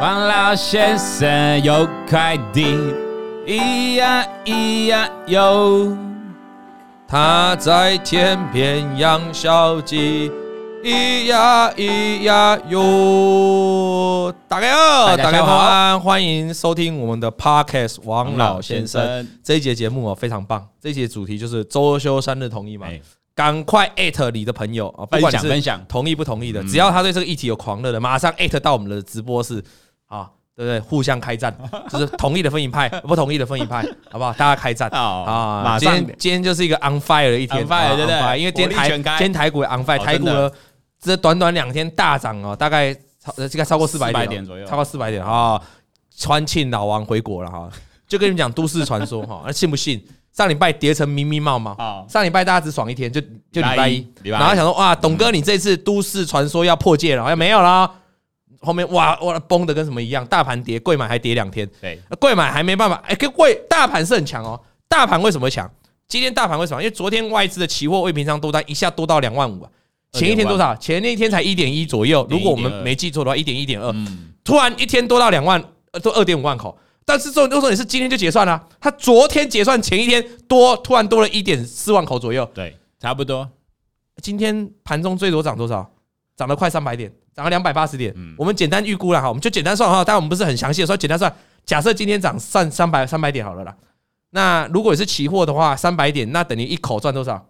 王老先生有快递，咿呀咿呀哟，他在天边养小鸡，咿呀咿呀哟。大家好，大家好，欢迎收听我们的 Podcast 王老先生这一节节目哦，非常棒。这一节主题就是周休三日同意吗？赶快艾特你的朋友啊！不管是分享同意不同意的，只要他对这个议题有狂热的，马上艾特到我们的直播室啊，对不对？互相开战，就是同意的分一派，不同意的分一派，好不好？大家开战啊！今天今天就是一个 on fire 的一天，fire 对不对？因为今天台今天台股 on fire，台股呢这短短两天大涨哦，大概超这个超过四百点左右，超过四百点啊！川庆老王回国了哈，就跟你们讲都市传说哈，那 信不信？上礼拜跌成迷迷茫茫，上礼拜大家只爽一天，就就礼拜一，然后想说哇，董哥你这次都市传说要破戒了，好像没有了。后面哇哇崩的跟什么一样，大盘跌，贵买还跌两天，对，贵买还没办法，哎，跟贵大盘是很强哦。大盘为什么强？今天大盘为什么？因为昨天外资的期货未平仓多单一下多到两万五啊，前一天多少？前那一天才一点一左右，如果我们没记错的话，一点一点二，突然一天多到两万，多二点五万口。但是这种都说你是今天就结算了，啊，他昨天结算前一天多突然多了一点四万口左右，对，差不多。今天盘中最多涨多少？涨了快三百点，涨了两百八十点。我们简单预估了哈，我们就简单算哈，但我们不是很详细的说，简单算。假设今天涨算三百三百点好了啦。那如果你是期货的话，三百点那等于一口赚多少？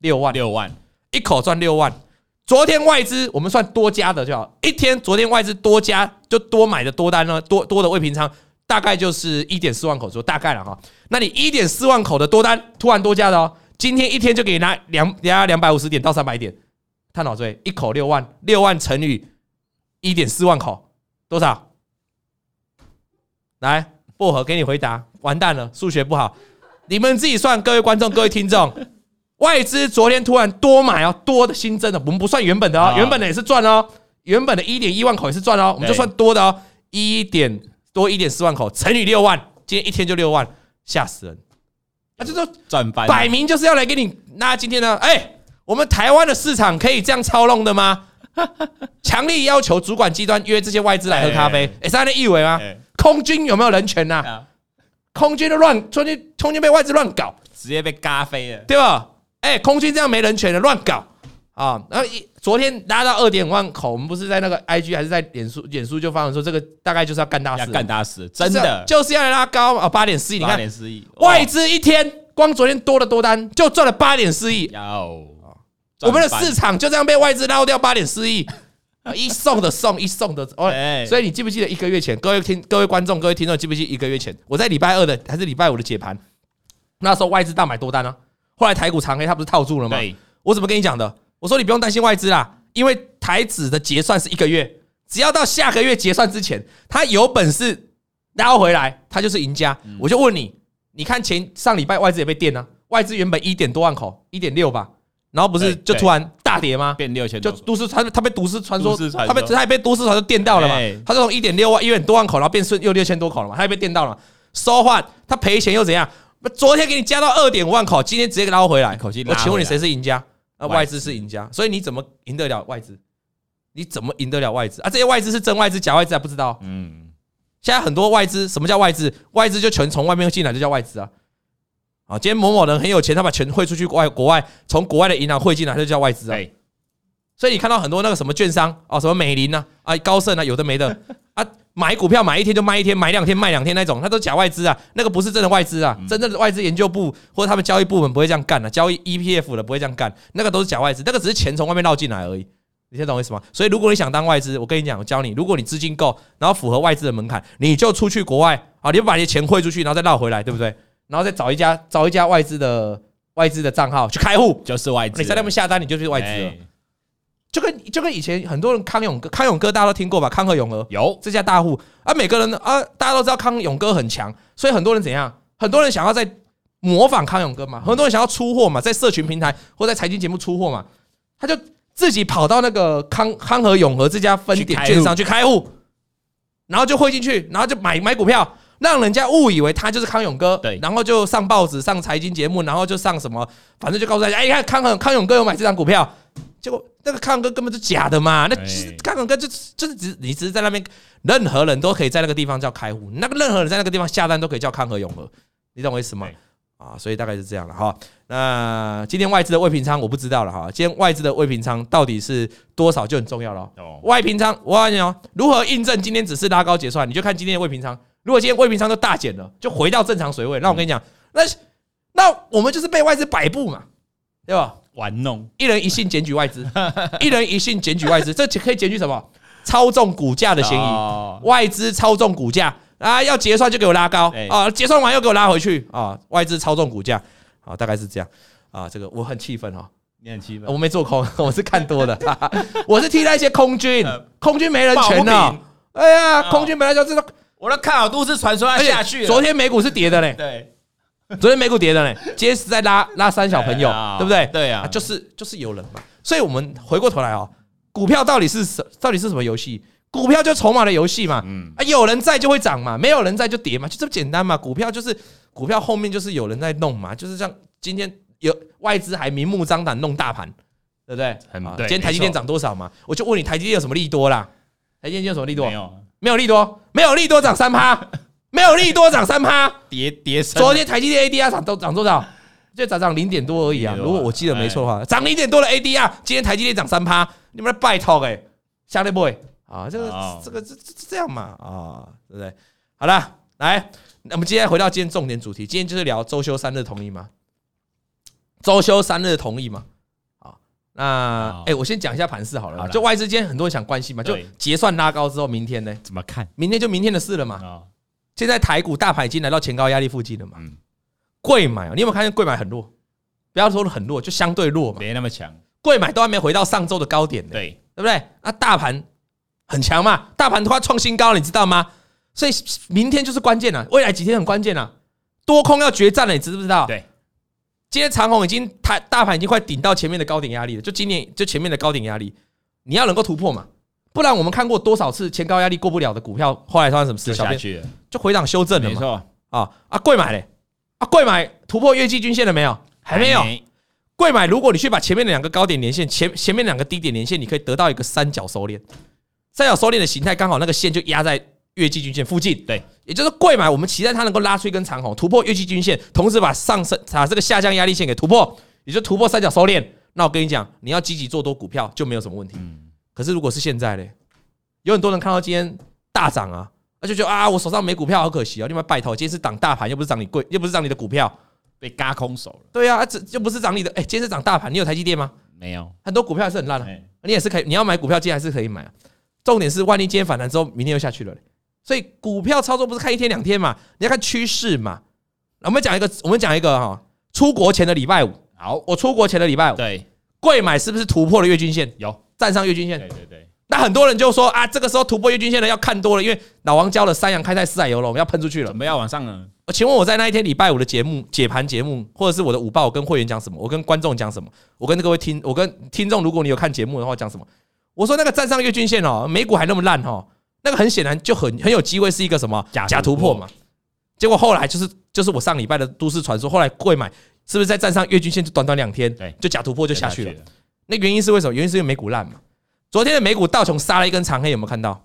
六万，六万，一口赚六万。昨天外资我们算多加的就好，一天昨天外资多加就多买的多单呢，多多的未平仓。大概就是一点四万口左右，大概了哈。那你一点四万口的多单突然多加的哦，今天一天就给你拿两两两百五十点到三百点，探讨对，一口六万，六万乘以一点四万口多少？来，薄荷给你回答。完蛋了，数学不好，你们自己算。各位观众，各位听众，外资昨天突然多买哦，多的新增的，我们不算原本的哦，原本的也是赚哦，原本的一点一万口也是赚哦，我们就算多的哦，一点。多一点四万口乘以六万，今天一天就六万，吓死人！那就说赚翻，摆明就是要来给你。那今天呢？哎，我们台湾的市场可以这样操弄的吗？强力要求主管机关约这些外资来喝咖啡，哎，是这样的意味吗？空军有没有人权呐？空军的乱，空军空军被外资乱搞，直接被咖啡了，对吧？哎，空军这样没人权的乱搞啊！然后一。昨天拉到二点五万口，我们不是在那个 IG 还是在脸书？脸书就发文说，这个大概就是要干大事，干大事，真的就是要拉高啊！八点四亿，你看，八点四亿，外资一天光昨天多了多单就赚了八点四亿，我们的市场就这样被外资捞掉八点四亿，一送的送，一送的哦。所以你记不记得一个月前，各位听各位观众各位听众记不记得一个月前，我在礼拜二的还是礼拜五的解盘，那时候外资大买多单呢，后来台股长黑，它不是套住了吗？我怎么跟你讲的？我说你不用担心外资啦。因为台指的结算是一个月，只要到下个月结算之前，他有本事捞回来，他就是赢家。我就问你，你看前上礼拜外资也被电了，外资原本一点多万口，一点六吧，然后不是就突然大跌吗？变六千，就都市传，他被都市传说，他被他也被都市传说电到了嘛？他从一点六万一点多万口，然后变顺又六千多口了嘛？他也被电到了嘛。说话他赔钱又怎样？昨天给你加到二点五万口，今天直接给捞回来，我请问你谁是赢家？那外资是赢家，所以你怎么赢得了外资？你怎么赢得了外资啊？这些外资是真外资、假外资还不知道。嗯，现在很多外资，什么叫外资？外资就全从外面进来，就叫外资啊。啊，今天某某人很有钱，他把钱汇出去国外，国外从国外的银行汇进来，就叫外资啊。所以你看到很多那个什么券商啊，什么美林呐，啊高盛啊，有的没的啊。买股票买一天就卖一天，买两天卖两天那种，那都假外资啊，那个不是真的外资啊，真正的外资研究部或者他们交易部门不会这样干的，交易 EPF 的不会这样干，那个都是假外资，那个只是钱从外面绕进来而已，你听懂我意思吗？所以如果你想当外资，我跟你讲，我教你，如果你资金够，然后符合外资的门槛，你就出去国外啊，你就把你的钱汇出去，然后再绕回来，对不对？然后再找一家找一家外资的外资的账号去开户，就是外资，你在那边下单，你就是外资了。就跟就跟以前很多人康永哥康永哥大家都听过吧？康和永和有这家大户啊，每个人啊，大家都知道康永哥很强，所以很多人怎样？很多人想要在模仿康永哥嘛，很多人想要出货嘛，在社群平台或在财经节目出货嘛，他就自己跑到那个康康和永和这家分点券商去开户，然后就汇进去，然后就买买股票，让人家误以为他就是康永哥，对，然后就上报纸、上财经节目，然后就上什么，反正就告诉大家，哎，你看康和康永哥有买这张股票，结果。那个康永哥根本就假的嘛，那康永哥就就是只你只是在那边，任何人都可以在那个地方叫开户，那个任何人在那个地方下单都可以叫康和永和，你懂我意思吗？啊，所以大概是这样了哈。那今天外资的未平仓我不知道了哈。今天外资的未平仓到底是多少就很重要了。哦外平仓，我告诉你哦，如何印证今天只是拉高结算？你就看今天的未平仓。如果今天未平仓都大减了，就回到正常水位，那我跟你讲，那那我们就是被外资摆布嘛，对吧？玩弄，一人一信检举外资，一人一信检举外资，这可以检举什么？操纵股价的嫌疑，外资操纵股价。啊，要结算就给我拉高啊！结算完又给我拉回去啊！外资操纵股价啊，大概是这样啊。这个我很气愤哈，你很气愤？我没做空，我是看多的，我是替那些空军，空军没人权的。哎呀，空军本来就知道，我的看好都市传说要下去。昨天美股是跌的嘞，对，昨天美股跌的嘞，今天是在拉拉三小朋友，对不对？对啊，就是就是有人嘛。所以我们回过头来哦，股票到底是什到底是什么游戏？股票就筹码的游戏嘛，嗯啊，有人在就会涨嘛，没有人在就跌嘛，就这么简单嘛。股票就是股票后面就是有人在弄嘛，就是像今天有外资还明目张胆弄大盘，对不对？今天台积电涨多少嘛？我就问你，台积电有什么利多啦？台积电有什么利多？没有，没有利多，没有利多涨三趴，没有利多涨三趴，跌跌。昨天台积电 ADR 涨都涨多少？就涨涨零点多而已啊。如果我记得没错的话，涨零点多的 ADR，今天台积电涨三趴，你们拜托哎，相对不会。啊，这个这个这这这样嘛啊，对不对？好了，来，那我们今天回到今天重点主题，今天就是聊周休三日同意吗？周休三日同意吗？好，那哎，我先讲一下盘势好了，就外资今天很多人想关心嘛，就结算拉高之后，明天呢？怎么看？明天就明天的事了嘛。现在台股大盘已经来到前高压力附近了嘛。嗯。柜买，你有没有看见贵买很弱？不要说很弱，就相对弱嘛，没那么强。贵买都还没回到上周的高点呢，对对不对？那大盘。很强嘛，大盘都快创新高了，你知道吗？所以明天就是关键了，未来几天很关键了，多空要决战了，你知不知道？对，今天长虹已经它大盘已经快顶到前面的高点压力了，就今年就前面的高点压力，你要能够突破嘛，不然我们看过多少次前高压力过不了的股票，后来发生什么事？下去了，就回档修正了嘛。没错啊啊，贵买嘞啊，贵买突破月季均线了没有？还没有。贵买，如果你去把前面的两个高点连线，前前面两个低点连线，你可以得到一个三角收敛。三角收敛的形态，刚好那个线就压在月季均线附近，对，也就是贵买，我们期待它能够拉出一根长红，突破月季均线，同时把上升把这个下降压力线给突破，也就突破三角收敛。那我跟你讲，你要积极做多股票就没有什么问题。可是如果是现在嘞，有很多人看到今天大涨啊，那就觉得啊，我手上没股票，好可惜啊。另外拜托，今天是涨大盘，又不是涨你贵，又不是涨你的股票，被嘎空手了。对啊，这又不是涨你的。哎，今天是涨大盘，你有台积电吗？没有，很多股票还是很烂的。你也是可以，你要买股票，今天还是可以买。重点是，万一今天反弹之后，明天又下去了，所以股票操作不是看一天两天嘛，你要看趋势嘛。我们讲一个，我们讲一个哈，出国前的礼拜五，好，我出国前的礼拜五，对，贵买是不是突破了月均线？有站上月均线，对对对。那很多人就说啊，这个时候突破月均线的，要看多了，因为老王教了三阳开泰四海游龙要喷出去了，准备要往上了。请问我在那一天礼拜五的节目解盘节目，或者是我的午报，我跟会员讲什么？我跟观众讲什么？我跟各位听，我跟听众，如果你有看节目的话，讲什么？我说那个站上月均线哦，美股还那么烂哦，那个很显然就很很有机会是一个什么假突破嘛。结果后来就是就是我上礼拜的都市传说，后来贵买是不是在站上月均线就短短两天，就假突破就下去了？那原因是为什么？原因是因为美股烂嘛。昨天的美股道琼杀了一根长黑，有没有看到？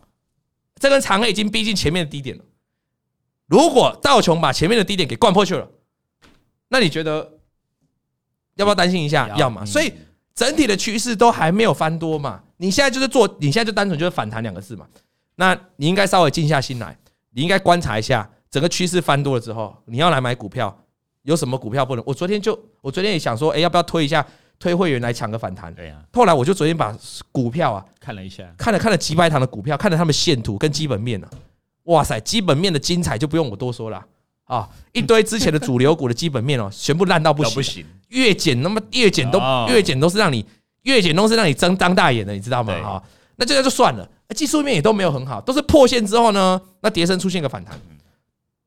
这根长黑已经逼近前面的低点了。如果道琼把前面的低点给灌破去了，那你觉得要不要担心一下？要嘛。所以。整体的趋势都还没有翻多嘛？你现在就是做，你现在就单纯就是反弹两个字嘛？那你应该稍微静下心来，你应该观察一下整个趋势翻多了之后，你要来买股票，有什么股票不能？我昨天就，我昨天也想说，哎，要不要推一下，推会员来抢个反弹？对呀。后来我就昨天把股票啊看了一下，看了看了几百堂的股票，看了他们线图跟基本面啊，哇塞，基本面的精彩就不用我多说了啊，一堆之前的主流股的基本面哦，全部烂到不行。越减那么越减都越减都是让你越减都是让你睁张大眼的，你知道吗？哈，那这样就算了，技术面也都没有很好，都是破线之后呢，那跌升出现个反弹。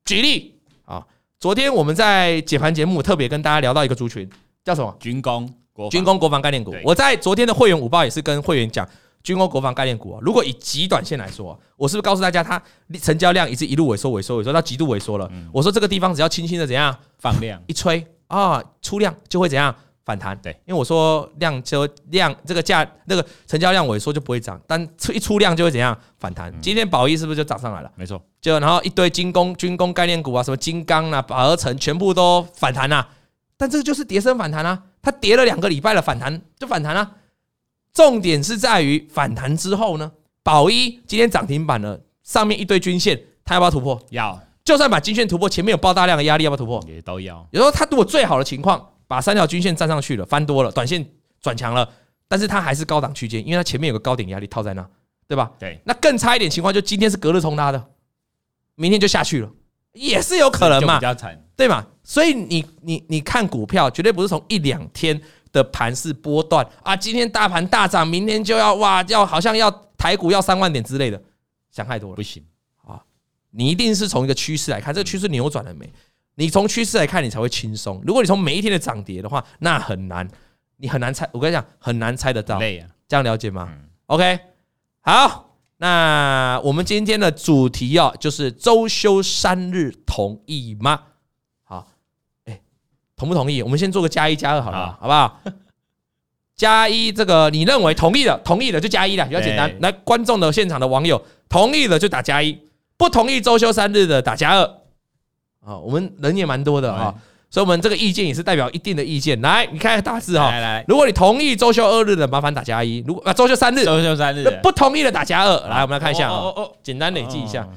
举例啊，昨天我们在解盘节目特别跟大家聊到一个族群，叫什么？军工军工国防概念股。我在昨天的会员午报也是跟会员讲军工国防概念股。啊如果以极短线来说，我是不是告诉大家，它成交量一直一路萎缩萎缩萎缩到极度萎缩了？我说这个地方只要轻轻的怎样放量一吹。啊，出量就会怎样反弹。对，因为我说量就量这个价那个成交量萎缩就不会涨，但出一出量就会怎样反弹。今天宝一是不是就涨上来了？没错，就然后一堆军工军工概念股啊，什么金刚啊、宝和成全部都反弹啊。但这个就是跌升反弹啊，它跌了两个礼拜了，反弹就反弹啊。重点是在于反弹之后呢，宝一今天涨停板了，上面一堆均线，它要不要突破？要。就算把均线突破，前面有爆大量的压力，要不要突破？也都要。有时候它如果最好的情况，把三条均线站上去了，翻多了，短线转强了，但是它还是高档区间，因为它前面有个高点压力套在那，对吧？对。那更差一点情况，就今天是隔日冲拉的，明天就下去了，也是有可能嘛？比较惨，对嘛？所以你你你看股票，绝对不是从一两天的盘势波段啊，今天大盘大涨，明天就要哇，要好像要台股要三万点之类的，想太多了，不行啊。你一定是从一个趋势来看，这个趋势扭转了没？你从趋势来看，你才会轻松。如果你从每一天的涨跌的话，那很难，你很难猜。我跟你讲，很难猜得到。累啊，这样了解吗？OK，好，那我们今天的主题哦，就是周休三日，同意吗？好，哎，同不同意？我们先做个加一加二好了，好不好？加一，这个你认为同意的，同意的就加一了，比较简单。来，观众的现场的网友，同意的就打加一。不同意周休三日的打加二啊，我们人也蛮多的啊，所以我们这个意见也是代表一定的意见。来，你看大字哈，来来，如果你同意周休二日的，麻烦打加一；如果啊周休三日，周休三日不同意的打加二。来，我们来看一下哦哦，简单累计一下，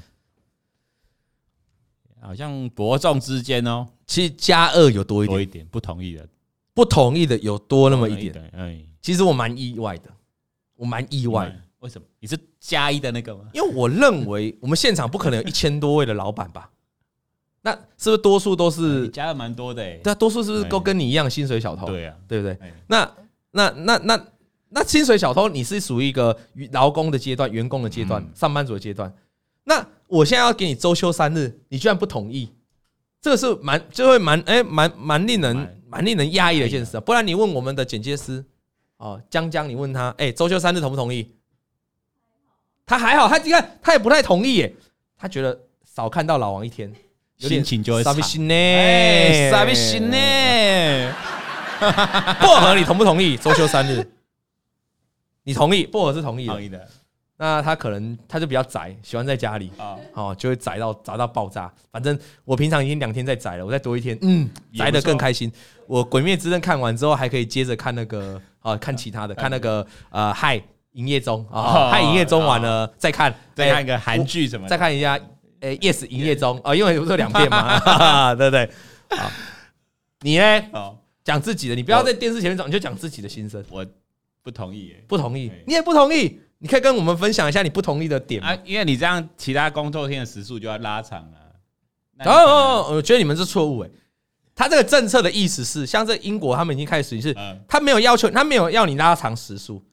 好像伯仲之间哦。其实加二有多一点，多一点不同意的，不同意的有多那么一点。哎，其实我蛮意外的，我蛮意外。为什么？你是加一的那个吗？因为我认为我们现场不可能有一千多位的老板吧？那是不是多数都是加的蛮多的？对啊，多数是不是都跟你一样薪水小偷？对啊，对不对？那那那那那薪水小偷，你是属于一个劳工的阶段、员工的阶段、上班族的阶段。那我现在要给你周休三日，你居然不同意，这个是蛮就会蛮哎蛮蛮令人蛮令人压抑的一件事啊！不然你问我们的剪接师哦，江江，你问他哎，周休三日同不同意？他还好，他你看他也不太同意耶，他觉得少看到老王一天，心情就会差。心呢，啥心呢？薄荷，你同不同意周休三日？你同意？薄荷是同意的。同意的。那他可能他就比较宅，喜欢在家里啊，哦，就会宅到宅到爆炸。反正我平常已经两天在宅了，我再多一天，嗯，宅的更开心。我《鬼灭之刃》看完之后，还可以接着看那个啊，看其他的，看那个呃，嗨。营业中啊，嗨营业中完了再看，再看一个韩剧什么，再看一下，诶，Yes，营业中啊，因为不是两遍嘛，对不对？好，你呢？讲自己的，你不要在电视前面讲，你就讲自己的心声。我不同意，不同意，你也不同意，你可以跟我们分享一下你不同意的点啊，因为你这样其他工作天的时数就要拉长了。哦哦，我觉得你们是错误诶，他这个政策的意思是，像这英国他们已经开始是，他没有要求，他没有要你拉长时数。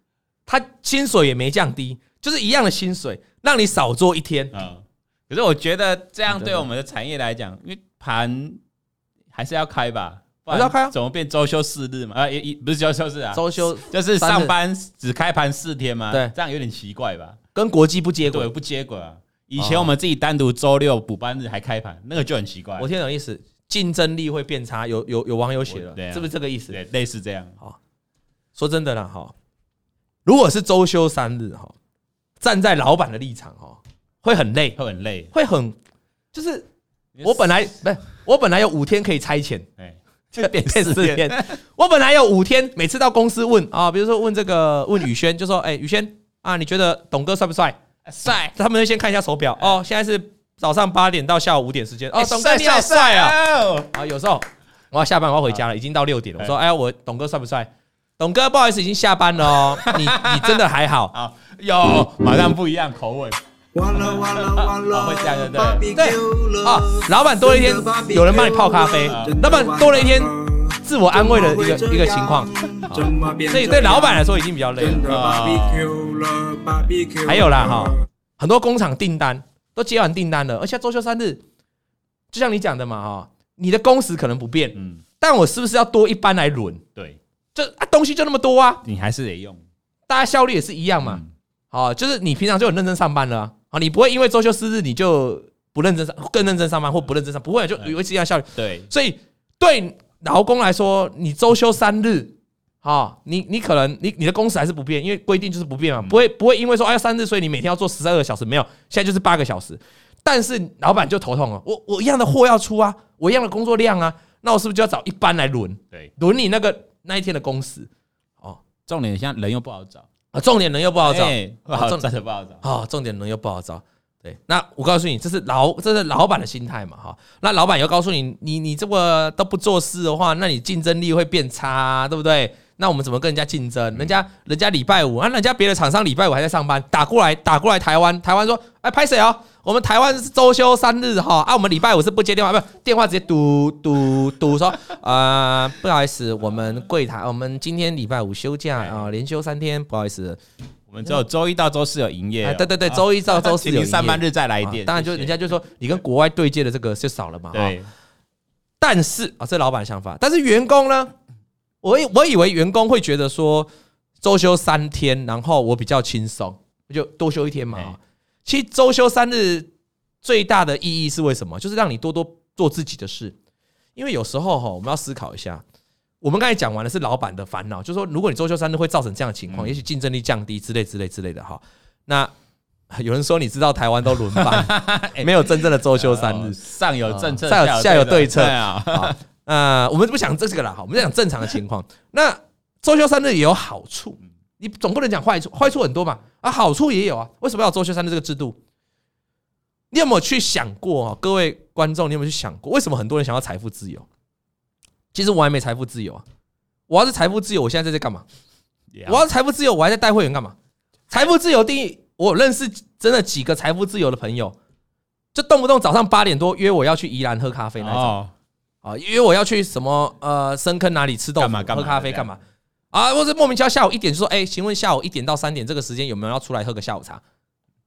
他薪水也没降低，就是一样的薪水，让你少做一天。嗯，可是我觉得这样对我们的产业来讲，因为盘还是要开吧，还是要开啊？怎么变周休四日嘛？啊，也不是周休四日啊，周休就是上班只开盘四天嘛？对，这样有点奇怪吧？跟国际不接轨，不接轨啊。以前我们自己单独周六补班日还开盘，那个就很奇怪。我听懂意思，竞争力会变差。有有有网友写了，是不是这个意思？对，类似这样。好，说真的啦，哈。如果是周休三日哈，站在老板的立场哈，会很累，会很累，会很就是我本来不是我本来有五天可以差遣，哎，就变四天。我本来有五天，每次到公司问啊，比如说问这个问宇轩，就说哎，宇轩啊，你觉得董哥帅不帅？帅。他们会先看一下手表哦，现在是早上八点到下午五点时间哦，董哥你好帅啊！啊，有时候我要下班，我要回家了，已经到六点了。我说哎，我董哥帅不帅？董哥，不好意思，已经下班了哦。你 你真的还好啊？有，马上不一样口吻。完了完了完了，会这样的对对啊。老板多了一天，有人帮你泡咖啡，老板多了一天自我安慰的一个一个情况。所以对老板来说已经比较累了。还有啦哈，很多工厂订单都接完订单了，而且周休三日，就像你讲的嘛哈，你的工时可能不变，嗯，但我是不是要多一班来轮？对。这啊东西就那么多啊，你还是得用，大家效率也是一样嘛。好，就是你平常就很认真上班了啊，你不会因为周休四日你就不认真上，更认真上班或不认真上，不会就维持一样效率。对，所以对劳工来说，你周休三日，啊，你你可能你你的工时还是不变，因为规定就是不变嘛，不会不会因为说哎三日，所以你每天要做十二个小时，没有，现在就是八个小时。但是老板就头痛了，我我一样的货要出啊，我一样的工作量啊，那我是不是就要找一班来轮？对，轮你那个那一天的工时。哦，重点现在人又不好找啊，重点人又不好找，不好真的不好找啊，重点人又不好找。对，那我告诉你，这是老这是老板的心态嘛，哈。那老板又告诉你，你你这个都不做事的话，那你竞争力会变差，对不对？那我们怎么跟人家竞争？人家人家礼拜五啊，人家别的厂商礼拜五还在上班，打过来打过来台湾，台湾说，哎，拍谁哦？我们台湾是周休三日哈，啊，我们礼拜五是不接电话，不电话直接嘟嘟嘟说，啊，不好意思，我们柜台，我们今天礼拜五休假啊，连休三天，不好意思。我们只有周一到周四有营业，对对对，周一到周四有上班日再来电。当然，就人家就说你跟国外对接的这个就少了嘛。对。但是啊，这老板想法，但是员工呢？我我以为员工会觉得说周休三天，然后我比较轻松，就多休一天嘛。其实周休三日最大的意义是为什么？就是让你多多做自己的事。因为有时候哈，我们要思考一下。我们刚才讲完的是老板的烦恼，就是说，如果你周休三日会造成这样的情况，也许竞争力降低之类之类之类的哈。那有人说，你知道台湾都轮班，没有真正的周休三日，上有政策，下有下有对策啊。呃，我们不想这个了哈，我们讲正常的情况。那周休三日也有好处，你总不能讲坏处，坏处很多嘛。啊，好处也有啊。为什么要周休三日这个制度？你有没有去想过，各位观众，你有没有去想过，为什么很多人想要财富自由？其实我还没财富自由啊！我要是财富自由，我现在在这干嘛？我要是财富自由，我还在带会员干嘛？财富自由定义，我认识真的几个财富自由的朋友，就动不动早上八点多约我要去宜兰喝咖啡那种啊，约我要去什么呃深坑哪里吃豆腐喝咖啡干嘛啊？或者莫名其妙下午一点就说，哎，请问下午一点到三点这个时间有没有要出来喝个下午茶？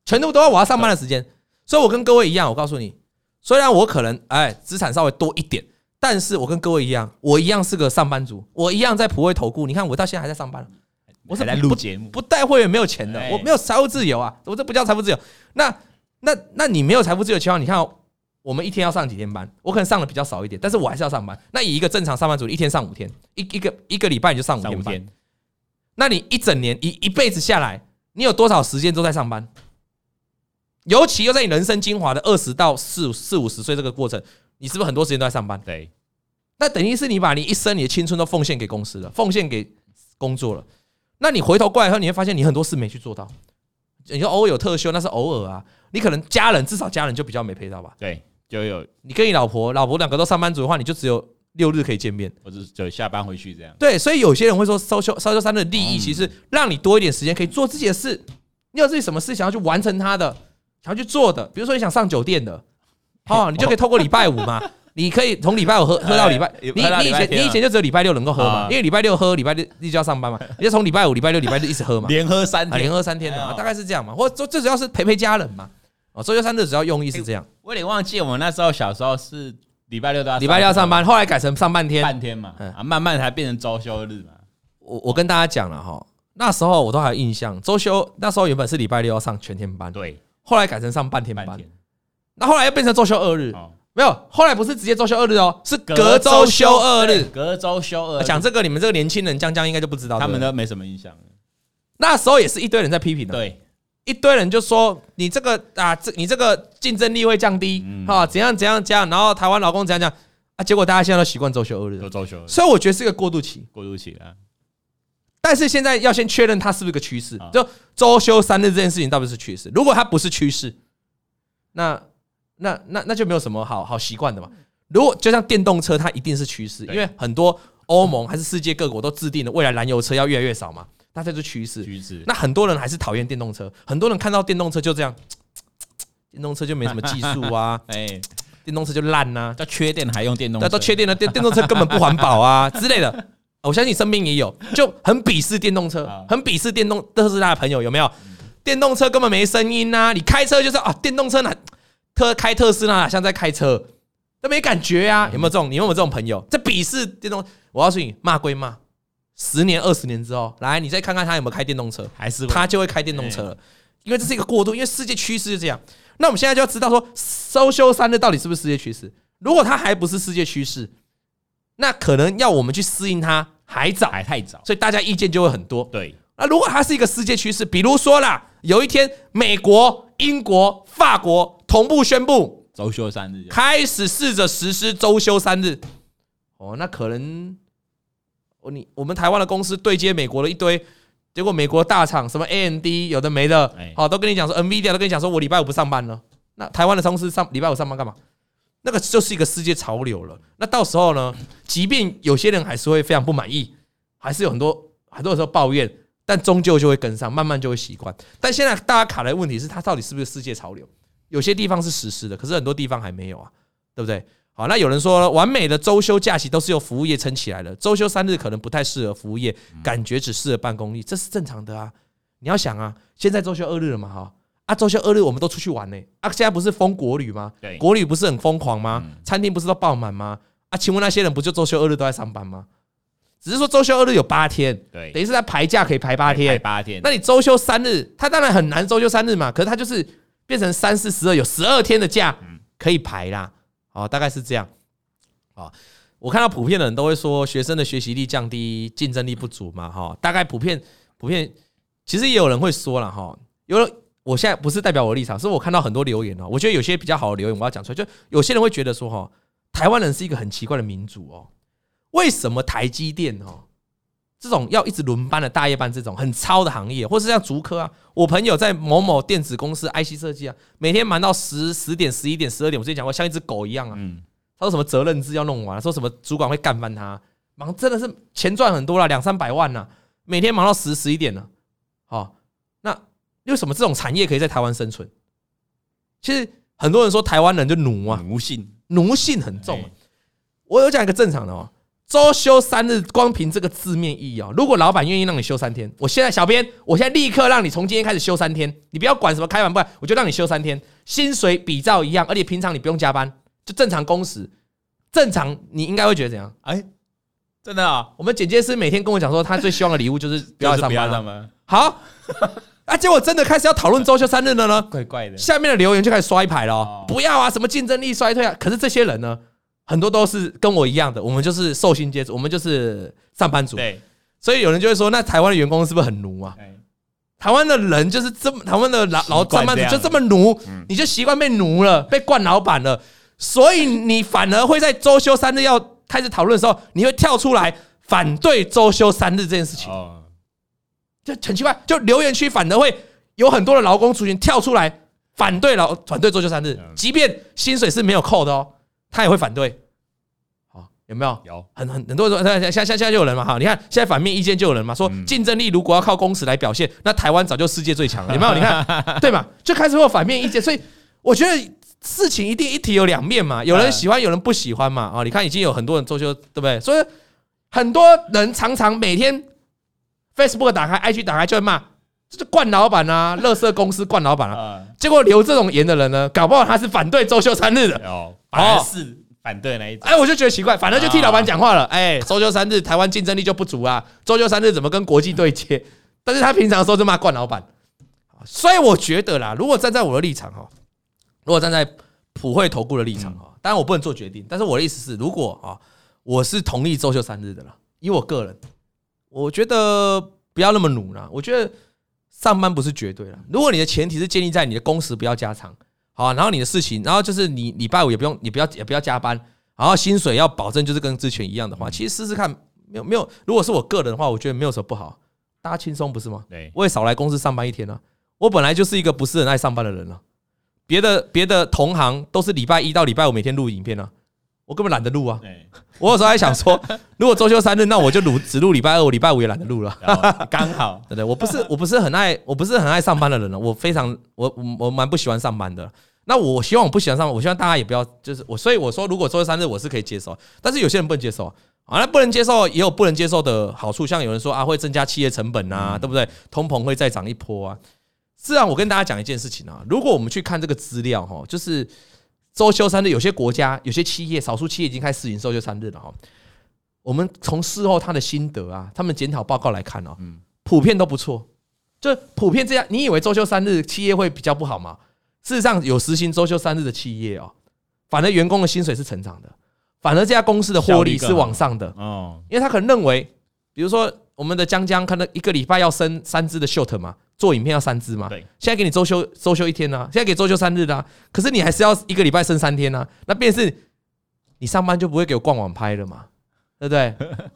全部都要我要上班的时间，所以我跟各位一样，我告诉你，虽然我可能哎资产稍微多一点。但是我跟各位一样，我一样是个上班族，我一样在普惠投顾。你看我到现在还在上班，我是来录节目，不带会员没有钱的，我没有财务自由啊，我这不叫财富自由。那那那你没有财富自由的情况，你看我们一天要上几天班？我可能上的比较少一点，但是我还是要上班。那以一个正常上班族，一天上五天，一一个一个礼拜你就上五天班，那你一整年一一辈子下来，你有多少时间都在上班？尤其又在你人生精华的二十到四四五十岁这个过程。你是不是很多时间都在上班？对，那等于是你把你一生你的青春都奉献给公司了，奉献给工作了。那你回头过来后，你会发现你很多事没去做到。你说偶尔有特休，那是偶尔啊。你可能家人至少家人就比较没陪到吧？对，就有。你跟你老婆，老婆两个都上班族的话，你就只有六日可以见面，或者就下班回去这样。对，所以有些人会说，烧休烧休三日的利益，其实让你多一点时间可以做自己的事。你有自己什么事想要去完成它的，想要去做的，比如说你想上酒店的。哦，你就可以透过礼拜五嘛，你可以从礼拜五喝 喝到礼拜，你你以前你以前就只有礼拜六能够喝嘛，因为礼拜六喝，礼拜六你就要上班嘛，你就从礼拜五、礼拜六、礼拜日一直喝嘛，连喝三天，连喝三天的嘛，大概是这样嘛，或最最主要是陪陪家人嘛，哦，周休三日主要用意是这样。我有点忘记我们那时候小时候是礼拜六都要礼拜六要上班，后来改成上半天，半天嘛，啊，慢慢才变成周休日嘛。我我跟大家讲了哈，那时候我都还有印象，周休那时候原本是礼拜六要上全天班，对，后来改成上半天班。那后来又变成周休二日，没有，后来不是直接周休二日哦，是隔周休二日，隔周休二日。讲这个，你们这个年轻人江江应该就不知道，他们都没什么印象。那时候也是一堆人在批评的，对，一堆人就说你这个啊，这你这个竞争力会降低，哈，怎样怎样怎样，然后台湾老公怎样讲啊，结果大家现在都习惯周休二日，周休，所以我觉得是一个过渡期，过渡期啊。但是现在要先确认它是不是个趋势，就周休三日这件事情到底是趋势，如果它不是趋势，那。那那那就没有什么好好习惯的嘛。如果就像电动车，它一定是趋势，因为很多欧盟还是世界各国都制定了未来燃油车要越来越少嘛，那这是趋势。趋势。那很多人还是讨厌电动车，很多人看到电动车就这样，电动车就没什么技术啊，哎，电动车就烂呐，叫缺电还用电动车，都缺电了，电电动车根本不环保啊 之类的。我相信身边也有，就很鄙视电动车，很鄙视电动特斯拉的朋友有没有？电动车根本没声音呐，你开车就是啊，电动车哪？特开特斯拉像在开车，都没感觉、啊？有没有这种？你有没有这种朋友？这鄙视电动，我告诉你，骂归骂，十年二十年之后，来你再看看他有没有开电动车，还是他就会开电动车了？因为这是一个过渡，因为世界趋势是这样。那我们现在就要知道说，周休三日到底是不是世界趋势？如果它还不是世界趋势，那可能要我们去适应它还早，还太早，所以大家意见就会很多。对，那如果它是一个世界趋势，比如说啦，有一天美国、英国、法国同步宣布周休三日，开始试着实施周休三日，哦，那可能哦，你我们台湾的公司对接美国的一堆。结果美国大厂什么 AMD 有的没的，好都跟你讲说，NVIDIA 都跟你讲说，我礼拜五不上班了。那台湾的公司上礼拜五上班干嘛？那个就是一个世界潮流了。那到时候呢，即便有些人还是会非常不满意，还是有很多很多时候抱怨，但终究就会跟上，慢慢就会习惯。但现在大家卡的问题是，它到底是不是世界潮流？有些地方是实施的，可是很多地方还没有啊，对不对？好，那有人说，完美的周休假期都是由服务业撑起来的，周休三日可能不太适合服务业，感觉只适合办公力，这是正常的啊。你要想啊，现在周休二日了嘛，哈啊，周休二日我们都出去玩呢，啊，现在不是封国旅吗？对，国旅不是很疯狂吗？餐厅不是都爆满吗？啊，请问那些人不就周休二日都在上班吗？只是说周休二日有八天，对，等于是他排假可以排八天，排八天。那你周休三日，他当然很难周休三日嘛，可是他就是变成三四十二，有十二天的假可以排啦。哦，大概是这样，啊，我看到普遍的人都会说学生的学习力降低，竞争力不足嘛，哈，大概普遍普遍，其实也有人会说了哈，有我现在不是代表我的立场，是我看到很多留言哦，我觉得有些比较好的留言我要讲出来，就有些人会觉得说哈，台湾人是一个很奇怪的民族哦，为什么台积电哦？这种要一直轮班的大夜班，这种很超的行业，或是像竹科啊，我朋友在某某电子公司 IC 设计啊，每天忙到十十点、十一点、十二点，我之前讲过，像一只狗一样啊。他说什么责任制要弄完，说什么主管会干翻他，忙真的是钱赚很多了，两三百万呢，每天忙到十十一点呢。好，那为什么这种产业可以在台湾生存？其实很多人说台湾人就奴啊，奴性，奴性很重。我有讲一个正常的哦。周休三日，光凭这个字面意义啊！如果老板愿意让你休三天，我现在小编，我现在立刻让你从今天开始休三天，你不要管什么开完不开，我就让你休三天，薪水比照一样，而且平常你不用加班，就正常工时，正常你应该会觉得怎样？哎，真的啊！我们剪接师每天跟我讲说，他最希望的礼物就是不要上班。好，啊，结果真的开始要讨论周休三日了呢？怪怪的，下面的留言就开始刷一排了，不要啊，什么竞争力衰退啊！可是这些人呢？很多都是跟我一样的，我们就是受薪阶层，我们就是上班族。对，所以有人就会说，那台湾的员工是不是很奴啊？台湾的人就是这么，台湾的老老上班族就这么奴，你就习惯被奴了，被惯老板了，所以你反而会在周休三日要开始讨论的时候，你会跳出来反对周休三日这件事情。就很奇怪，就留言区反而会有很多的劳工族群跳出来反对劳反对周休三日，即便薪水是没有扣的哦。他也会反对，好，有没有？有很很很多人说，现在现在现在就有人嘛，哈，你看现在反面意见就有人嘛，说竞争力如果要靠工时来表现，那台湾早就世界最强了，有没有？你看，对嘛？就开始会有反面意见，所以我觉得事情一定一体有两面嘛，有人喜欢，有人不喜欢嘛，啊，你看已经有很多人周休，对不对？所以很多人常常每天 Facebook 打开，IG 打开就会骂，这是惯老板啊，垃圾公司惯老板啊，结果留这种言的人呢，搞不好他是反对周休三日的。哦，是反对那一种。哎，我就觉得奇怪，反正就替老板讲话了。哎，周休三日，台湾竞争力就不足啊。周休三日怎么跟国际对接？但是他平常说就骂惯老板。所以我觉得啦，如果站在我的立场哈，如果站在普惠投顾的立场哈，当然我不能做决定。但是我的意思是，如果啊，我是同意周休三日的啦。以我个人，我觉得不要那么努啦。我觉得上班不是绝对了。如果你的前提是建立在你的工时不要加长。好，然后你的事情，然后就是你礼拜五也不用，你不要也不要加班，然后薪水要保证就是跟之前一样的话，其实试试看，没有没有，如果是我个人的话，我觉得没有什么不好，大家轻松不是吗？对，我也少来公司上班一天啊，我本来就是一个不是很爱上班的人了，别的别的同行都是礼拜一到礼拜五每天录影片啊，我根本懒得录啊，我有时候还想说，如果周休三日，那我就录只录礼拜二，我礼拜五也懒得录了，刚好，对对，我不是我不是很爱我不是很爱上班的人了，我非常我我我蛮不喜欢上班的。那我希望我不喜欢上班，我希望大家也不要，就是我，所以我说，如果周休三日我是可以接受，但是有些人不能接受啊，那不能接受也有不能接受的好处，像有人说啊会增加企业成本啊，对不对？通膨会再涨一波啊。是啊，我跟大家讲一件事情啊，如果我们去看这个资料哈，就是周休三日，有些国家有些企业，少数企业已经开始实行周休三日了哈。我们从事后他的心得啊，他们检讨报告来看哦，普遍都不错，就普遍这样。你以为周休三日企业会比较不好吗？事实上，有实行周休三日的企业哦，反而员工的薪水是成长的，反而这家公司的获利是往上的哦，因为他可能认为，比如说我们的江江可能一个礼拜要生三支的 short 嘛，做影片要三支嘛，对，现在给你周休周休一天呢、啊，现在给周休三日啦、啊，可是你还是要一个礼拜生三天呢、啊，那便是你上班就不会给我逛网拍了嘛，对不对？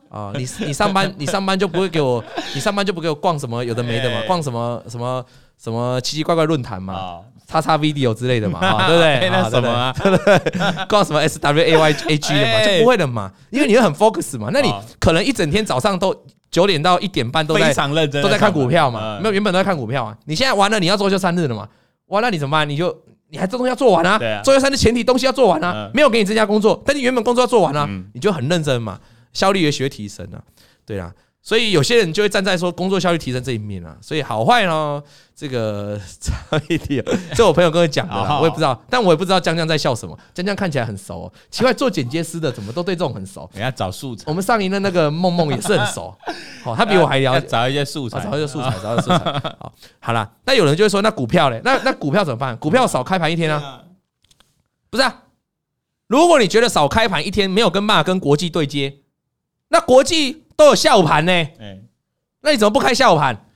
啊，你你上班你上班就不会给我，你上班就不给我逛什么有的没的嘛，逛什么什么什么奇奇怪怪论坛嘛。叉叉 video 之类的嘛，对不对？那什么，对不对？逛 什么 S W A Y A G 的嘛，就不会的嘛，因为你会很 focus 嘛。那你可能一整天早上都九点到一点半都在非常认真，都在看股票嘛。没有，原本都在看股票啊。你现在完了，你要周休三日了嘛？完了，你怎么办？你就你还这东西要做完啊？周休三日前提东西要做完啊，没有给你增加工作，但你原本工作要做完啊，你就很认真嘛，效率也学提升啊，对啊。所以有些人就会站在说工作效率提升这一面啊，所以好坏呢，这个 差一点，这我朋友跟我讲的，我也不知道，但我也不知道江江在笑什么。江江看起来很熟，奇怪，做剪接师的怎么都对这种很熟？人家找素材，我们上一任那个梦梦也是很熟，好，他比我还了解，找一些素材，找一些素材，找一些素材。好，好了，那有人就会说，那股票嘞？那那股票怎么办？股票少开盘一天啊？不是啊，如果你觉得少开盘一天没有跟嘛跟国际对接，那国际。都有下午盘呢，那你怎么不开下午盘？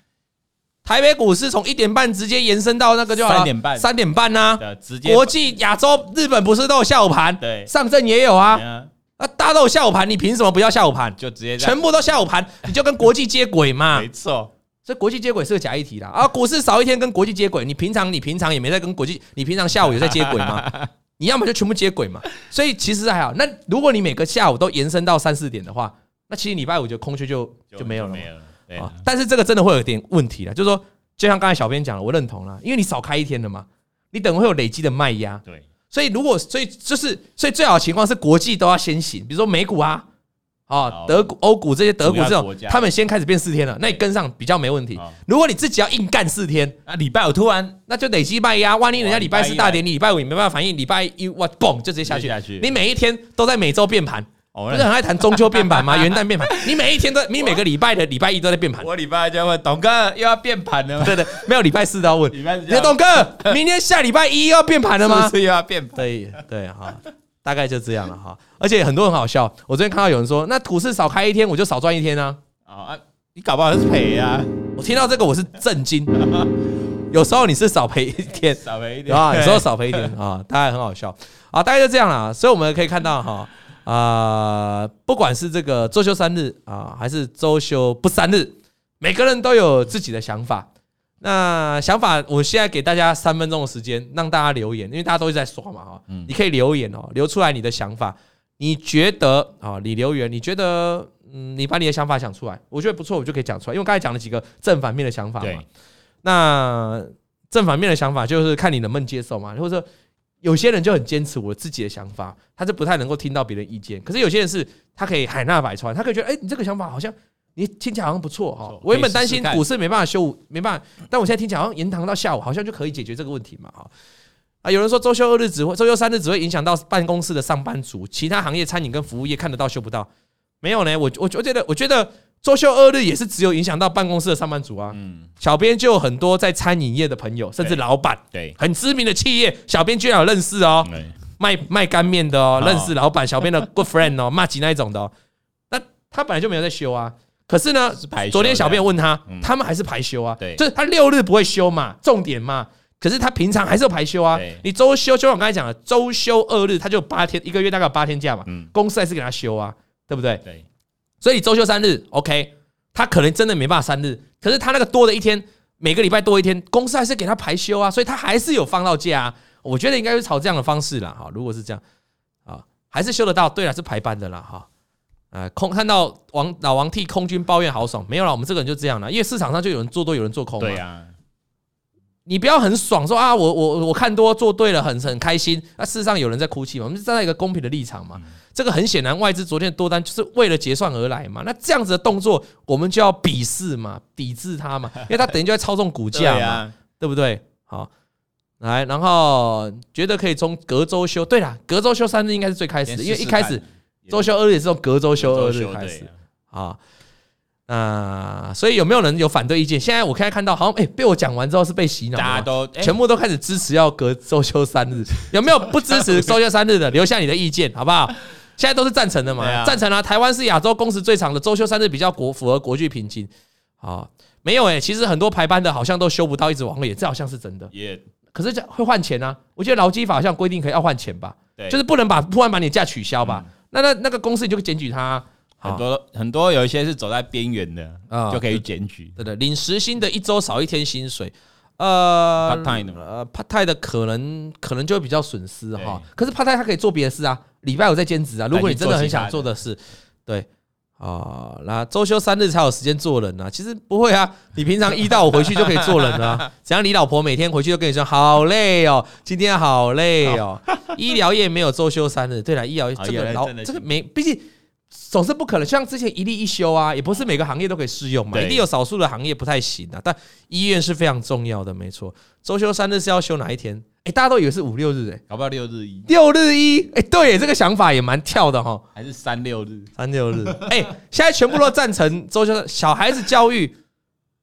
台北股市从一点半直接延伸到那个就三点半，三点半呢？直接国际、亚洲、日本不是都有下午盘？对，上证也有啊。啊，大家都有下午盘，你凭什么不要下午盘？就直接全部都下午盘，你就跟国际接轨嘛。没错，所以国际接轨是个假议题啦。啊，股市少一天跟国际接轨，你平常你平常也没在跟国际，你平常下午有在接轨吗？你要么就全部接轨嘛。所以其实还好。那如果你每个下午都延伸到三四点的话。那其实礼拜五就空缺就就没有了，没了。对啊，但是这个真的会有点问题了，就是说，就像刚才小编讲的，我认同了，因为你少开一天了嘛，你等会有累积的卖压。对，所以如果所以就是所以最好的情况是国际都要先行，比如说美股啊，啊德股、欧股这些德股这种，他们先开始变四天了，那你跟上比较没问题。如果你自己要硬干四天，啊礼拜五突然那就累积卖压，万一人家礼拜四大跌，你礼拜五也没办法反应，礼拜一哇嘣就直接下去，你每一天都在每周变盘。不是很爱谈中秋变盘吗？元旦变盘，你每一天都，你每个礼拜的礼拜一都在变盘。我礼拜二就问董哥又要变盘了吗？对对，没有礼拜四都要问。礼拜四，董哥，明天下礼拜一又要变盘了吗？是不是又要变盘？对对哈，大概就这样了哈。而且很多人很好笑，我昨天看到有人说，那股市少开一天，我就少赚一天啊。啊，你搞不好是赔啊。我听到这个我是震惊。有时候你是少赔一天，少赔一天啊，有时候少赔一天啊，大概很好笑啊，大概就这样了。所以我们可以看到哈。啊、呃，不管是这个周休三日啊，还是周休不三日，每个人都有自己的想法。那想法，我现在给大家三分钟的时间，让大家留言，因为大家都在刷嘛哈。你可以留言哦，留出来你的想法。你觉得啊，你留言，你觉得嗯，你把你的想法讲出来，我觉得不错，我就可以讲出来。因为刚才讲了几个正反面的想法嘛。那正反面的想法就是看你能不能接受嘛，或者说。有些人就很坚持我自己的想法，他是不太能够听到别人意见。可是有些人是，他可以海纳百川，他可以觉得，哎，你这个想法好像你听起来好像不错哈。我原本担心股市没办法修，没办法，但我现在听起来好像延长到下午，好像就可以解决这个问题嘛哈。啊，有人说周休二日只会，周休三日只会影响到办公室的上班族，其他行业餐饮跟服务业看得到修不到，没有呢。我我我觉得，我觉得。周休二日也是只有影响到办公室的上班族啊。嗯，小编就有很多在餐饮业的朋友，甚至老板，对，很知名的企业，小编居然有认识哦。卖卖干面的哦，认识老板，小编的 good friend 哦，骂吉那一种的哦。那他本来就没有在休啊。可是呢，昨天小编问他，他们还是排休啊。对，就是他六日不会休嘛，重点嘛。可是他平常还是有排休啊。你周休，就像我刚才讲的，周休二日，他就八天，一个月大概有八天假嘛。嗯，公司还是给他休啊，对不对？对。所以周休三日，OK，他可能真的没办法三日，可是他那个多的一天，每个礼拜多一天，公司还是给他排休啊，所以他还是有放到假啊。我觉得应该是朝这样的方式啦哈。如果是这样啊，还是休得到。对了，是排班的啦哈。呃，空看到王老王替空军抱怨好爽，没有了，我们这个人就这样了，因为市场上就有人做多，有人做空嘛。对呀。你不要很爽说啊，我我我看多做对了，很很开心。那事实上有人在哭泣嘛？我们是站在一个公平的立场嘛？这个很显然，外资昨天的多单就是为了结算而来嘛。那这样子的动作，我们就要鄙视嘛，抵制它嘛，因为它等于就在操纵股价嘛，对不对？好，来，然后觉得可以从隔周休，对啦，隔周休三日应该是最开始的，因为一开始周休二日也是从隔周休二日开始啊。啊，所以有没有人有反对意见？现在我现在看到，好像哎，被我讲完之后是被洗脑，大家都全部都开始支持要隔周休三日，有没有不支持周休三日的？留下你的意见好不好？现在都是赞成的嘛，赞成啊！台湾是亚洲工时最长的，周休三日比较国符合国际平均啊。没有诶，其实很多排班的好像都休不到，一直往后延，这好像是真的。也，可是这会换钱啊！我记得劳基法好像规定可以要换钱吧？对，就是不能把突然把你假取消吧？那那那个公司你就可以检举他。很多很多有一些是走在边缘的啊，就可以检举。对的，领时薪的一周少一天薪水。呃，part time 呃，part time 的可能可能就会比较损失哈。可是 part time 他可以做别的事啊，礼拜五在兼职啊。如果你真的很想做的事，对啊，那周休三日才有时间做人啊。其实不会啊，你平常一到五回去就可以做人了。只要你老婆每天回去都跟你说好累哦，今天好累哦。医疗业没有周休三日，对了，医疗业这个老这个没，毕竟。总是不可能，像之前一例一休啊，也不是每个行业都可以适用嘛，一定有少数的行业不太行啊。但医院是非常重要的，没错。周休三日是要休哪一天？哎，大家都以为是五六日，哎，搞不好六日一。六日一，哎，对，这个想法也蛮跳的哈。还是三六日，三六日。哎，现在全部都赞成周休。小孩子教育，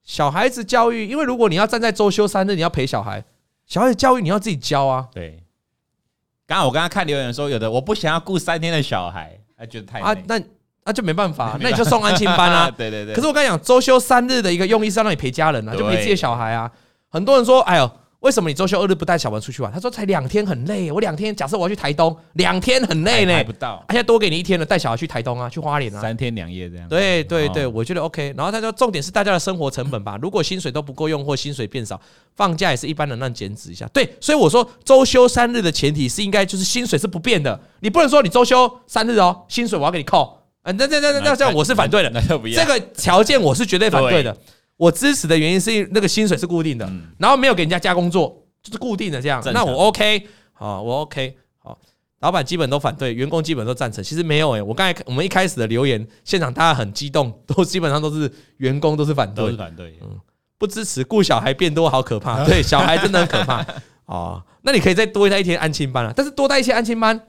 小孩子教育，因为如果你要站在周休三日，你要陪小孩，小孩子教育你要自己教啊。对。刚刚我刚刚看留言说，有的我不想要雇三天的小孩。他觉得太啊，那那就没办法，那你就送安亲班啊。对对对。可是我跟你讲，周休三日的一个用意是要让你陪家人啊，就陪自己的小孩啊。很多人说，哎呦，为什么你周休二日不带小朋友出去玩？他说才两天很累，我两天假设我要去台东，两天很累呢。不到，而且多给你一天了，带小孩去台东啊，去花莲啊，三天两夜这样。对对对，我觉得 OK。然后他说，重点是大家的生活成本吧，如果薪水都不够用或薪水变少，放假也是一般人让减脂一下。对，所以我说周休三日的前提是应该就是薪水是不变的，你不能说你周休三日哦，薪水我要给你扣。啊，那那那那那这样我是反对的，这个条件我是绝对反对的。我支持的原因是因那个薪水是固定的，然后没有给人家加工作，就是固定的这样。那我 OK，好，我 OK，好，老板基本都反对，员工基本都赞成。其实没有诶，我刚才我们一开始的留言，现场大家很激动，都基本上都是员工都是反对，都是反对，嗯，不支持。顾小孩变多好可怕，对，小孩真的很可怕哦，那你可以再多带一天安亲班啊，但是多带一些安亲班，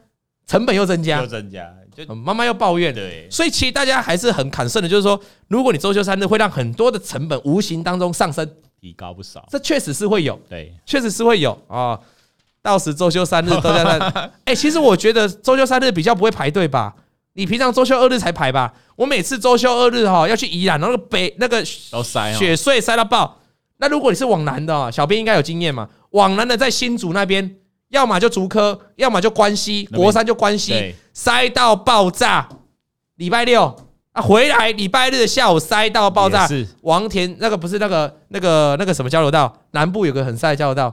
成本又增加，又增加。妈妈又抱怨，对，所以其实大家还是很坎坷的，就是说，如果你周休三日，会让很多的成本无形当中上升，提高不少。这确实是会有，对，确实是会有啊。到时周休三日都在那，哎，其实我觉得周休三日比较不会排队吧？你平常周休二日才排吧？我每次周休二日哈要去宜兰，那个北那个都塞，雪隧塞到爆。那如果你是往南的，小编应该有经验嘛？往南的在新竹那边。要么就竹科，要么就关西，国三就关西，塞到爆炸。礼拜六啊，回来礼拜日的下午塞到爆炸。是王田那个不是那个那个那个什么交流道，南部有个很塞的交流道，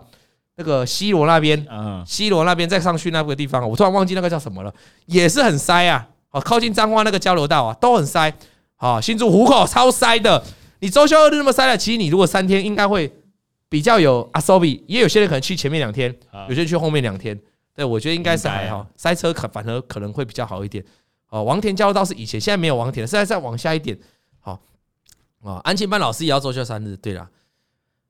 那个西螺那边，嗯，西螺那边再上去那个地方，我突然忘记那个叫什么了，也是很塞啊。哦，靠近彰化那个交流道啊，都很塞。好，新竹湖口超塞的。你周休二日那么塞了，其实你如果三天应该会。比较有阿 s o b 也有些人可能去前面两天，有些人去后面两天。对，我觉得应该是还好，塞车可反而可能会比较好一点。哦，王田交流道是以前，现在没有王田了，现在再往下一点。好，啊，安庆班老师也要周休三日。对啦，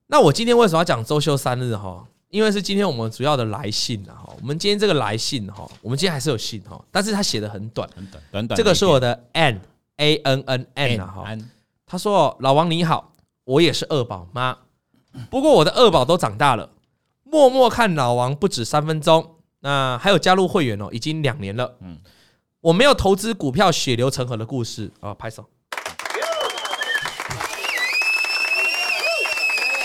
那我今天为什么要讲周休三日？哈，因为是今天我们主要的来信哈。我们今天这个来信哈，我们今天还是有信哈，但是他写的很短，很短，短短。这个是我的 N A N N N 啊哈。他说：“老王你好，我也是二宝妈。”不过我的二宝都长大了，默默看老王不止三分钟。那还有加入会员哦，已经两年了。嗯，我没有投资股票血流成河的故事啊，拍手。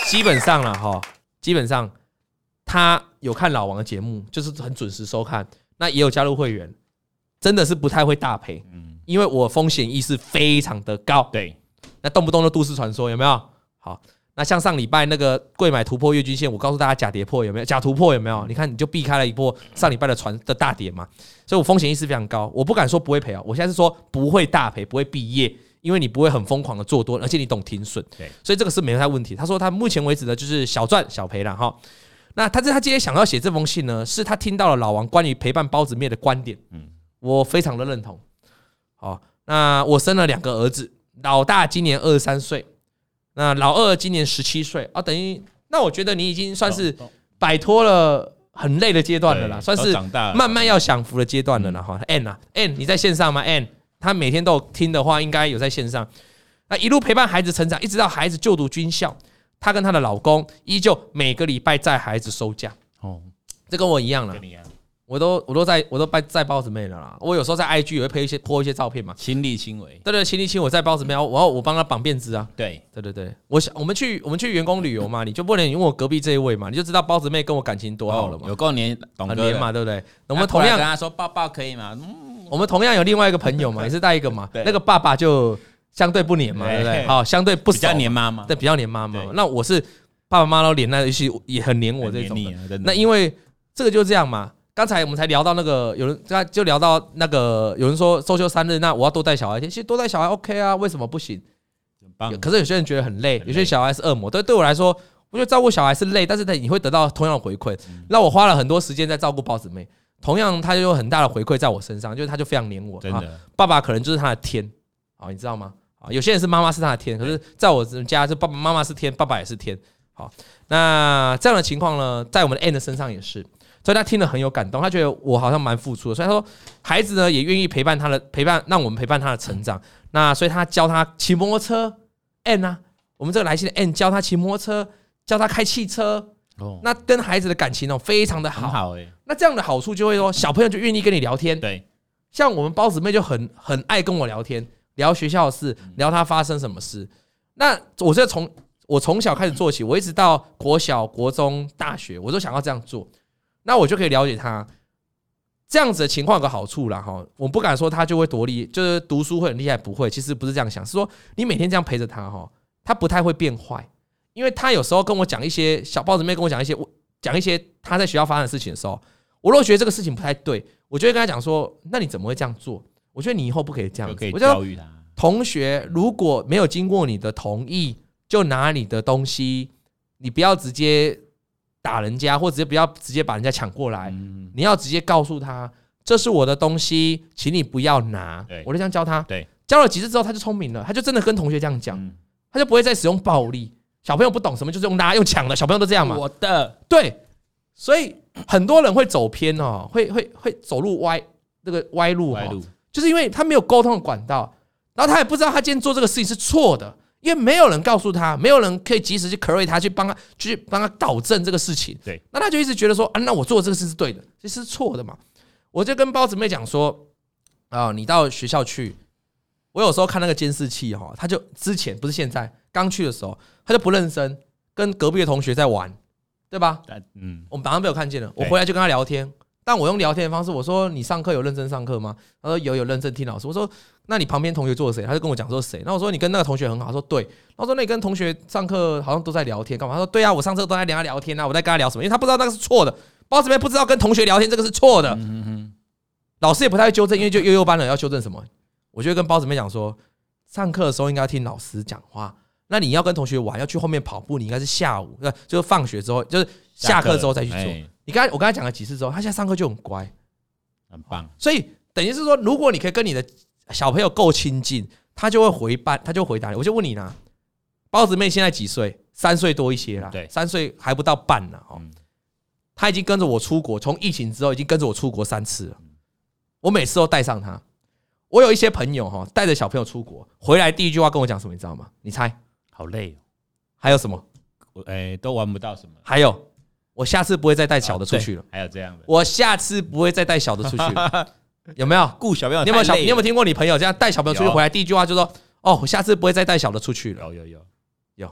基本上了哈，基本上他有看老王的节目，就是很准时收看。那也有加入会员，真的是不太会大赔。嗯，因为我风险意识非常的高。对，那动不动就都市传说有没有？好。那像上礼拜那个贵买突破月均线，我告诉大家假跌破有没有？假突破有没有？你看你就避开了一波上礼拜的船的大跌嘛，所以我风险意识非常高，我不敢说不会赔啊，我现在是说不会大赔，不会毕业，因为你不会很疯狂的做多，而且你懂停损，对，所以这个是没有太问题。他说他目前为止呢就是小赚小赔了哈。那他这他今天想要写这封信呢，是他听到了老王关于陪伴包子面的观点，嗯，我非常的认同。好，那我生了两个儿子，老大今年二十三岁。那老二今年十七岁啊，等于那我觉得你已经算是摆脱了很累的阶段了啦，算是慢慢要享福的阶段了啦。哈。N 啊，N 你在线上吗？N 他每天都有听的话，应该有在线上。那一路陪伴孩子成长，一直到孩子就读军校，她跟她的老公依旧每个礼拜载孩子收假。哦，这跟我一样了。我都我都在我都在在包子妹了啦。我有时候在 IG 也会拍一些 po 一些照片嘛，亲力亲为。对对，亲力亲为在包子妹，我要我帮他绑辫子啊。对对对对，我想我们去我们去员工旅游嘛，你就不能问我隔壁这一位嘛，你就知道包子妹跟我感情多好了嘛。有够黏，懂很黏嘛，对不对？我们同样跟他说抱抱可以吗？我们同样有另外一个朋友嘛，也是带一个嘛，那个爸爸就相对不黏嘛，对不对？好，相对不比较黏妈妈，对，比较黏妈妈。那我是爸爸妈妈都黏，那游戏也很黏我这种。那因为这个就这样嘛。刚才我们才聊到那个，有人刚就聊到那个，有人说周休三日，那我要多带小孩，其实多带小孩 OK 啊，为什么不行？可是有些人觉得很累，有些小孩是恶魔。对，对我来说，我觉得照顾小孩是累，但是他你会得到同样的回馈。那我花了很多时间在照顾包子妹，同样他就有很大的回馈在我身上，就是他就非常黏我。真的，爸爸可能就是他的天啊，你知道吗？啊，有些人是妈妈是他的天，可是在我家，是爸爸妈妈是天，爸爸也是天。好，那这样的情况呢，在我们的 N 的身上也是。所以他听了很有感动，他觉得我好像蛮付出的，所以他说孩子呢也愿意陪伴他的陪伴，让我们陪伴他的成长。那所以他教他骑摩托车，N 啊，我们这个来信的 N 教他骑摩托车，教他开汽车。哦，那跟孩子的感情哦非常的好，好诶。那这样的好处就会说小朋友就愿意跟你聊天。对，像我们包子妹就很很爱跟我聊天，聊学校的事，聊他发生什么事。那我是从我从小开始做起，我一直到国小、国中、大学，我都想要这样做。那我就可以了解他这样子的情况有个好处啦哈，我不敢说他就会多厉，就是读书会很厉害，不会，其实不是这样想，是说你每天这样陪着他哈，他不太会变坏，因为他有时候跟我讲一些小包子妹跟我讲一些我讲一些他在学校发生的事情的时候，我如果觉得这个事情不太对，我就会跟他讲说，那你怎么会这样做？我觉得你以后不可以这样子，我就教育他。同学如果没有经过你的同意就拿你的东西，你不要直接。打人家，或者不要直接把人家抢过来，你要直接告诉他，这是我的东西，请你不要拿。我就这样教他，教了几次之后，他就聪明了，他就真的跟同学这样讲，他就不会再使用暴力。小朋友不懂什么，就是用拉、用抢的，小朋友都这样嘛。我的。对，所以很多人会走偏哦，会会会走路歪，这个歪路哈，就是因为他没有沟通的管道，然后他也不知道他今天做这个事情是错的。因为没有人告诉他，没有人可以及时去 correct 他，去帮他去帮他导正这个事情。对，那他就一直觉得说啊，那我做这个事是对的，其实是错的嘛。我就跟包子妹讲说啊，你到学校去，我有时候看那个监视器哈，他就之前不是现在刚去的时候，他就不认真，跟隔壁的同学在玩，对吧？嗯，我们马上被我看见了，我回来就跟他聊天。但我用聊天的方式，我说你上课有认真上课吗？他说有，有认真听老师。我说那你旁边同学坐谁？他就跟我讲说谁。那我说你跟那个同学很好。他说对。他说那你跟同学上课好像都在聊天干嘛？他说对啊，我上课都在跟他聊天啊，我在跟他聊什么？因为他不知道那个是错的，包子妹不知道跟同学聊天这个是错的。老师也不太会纠正，因为就幼幼班了，要纠正什么？我就跟包子妹讲说，上课的时候应该听老师讲话。那你要跟同学玩，要去后面跑步，你应该是下午，就是放学之后，就是下课之后再去做。你刚才我刚才讲了几次之后，他现在上课就很乖，很棒。所以等于是说，如果你可以跟你的小朋友够亲近，他就会回办，他就回答你。我就问你呢，包子妹现在几岁？三岁多一些啦，对，三岁还不到半呢。哦，他已经跟着我出国，从疫情之后已经跟着我出国三次了。我每次都带上他。我有一些朋友哈，带着小朋友出国回来，第一句话跟我讲什么？你知道吗？你猜？好累哦。还有什么？我诶，都玩不到什么。还有。我下次不会再带小的出去了。还有这样的，我下次不会再带小的出去了。有没有顾小朋友？你有没有小？你有没有听过你朋友这样带小朋友出去回来第一句话就说：“哦，我下次不会再带小的出去了。”有有有有。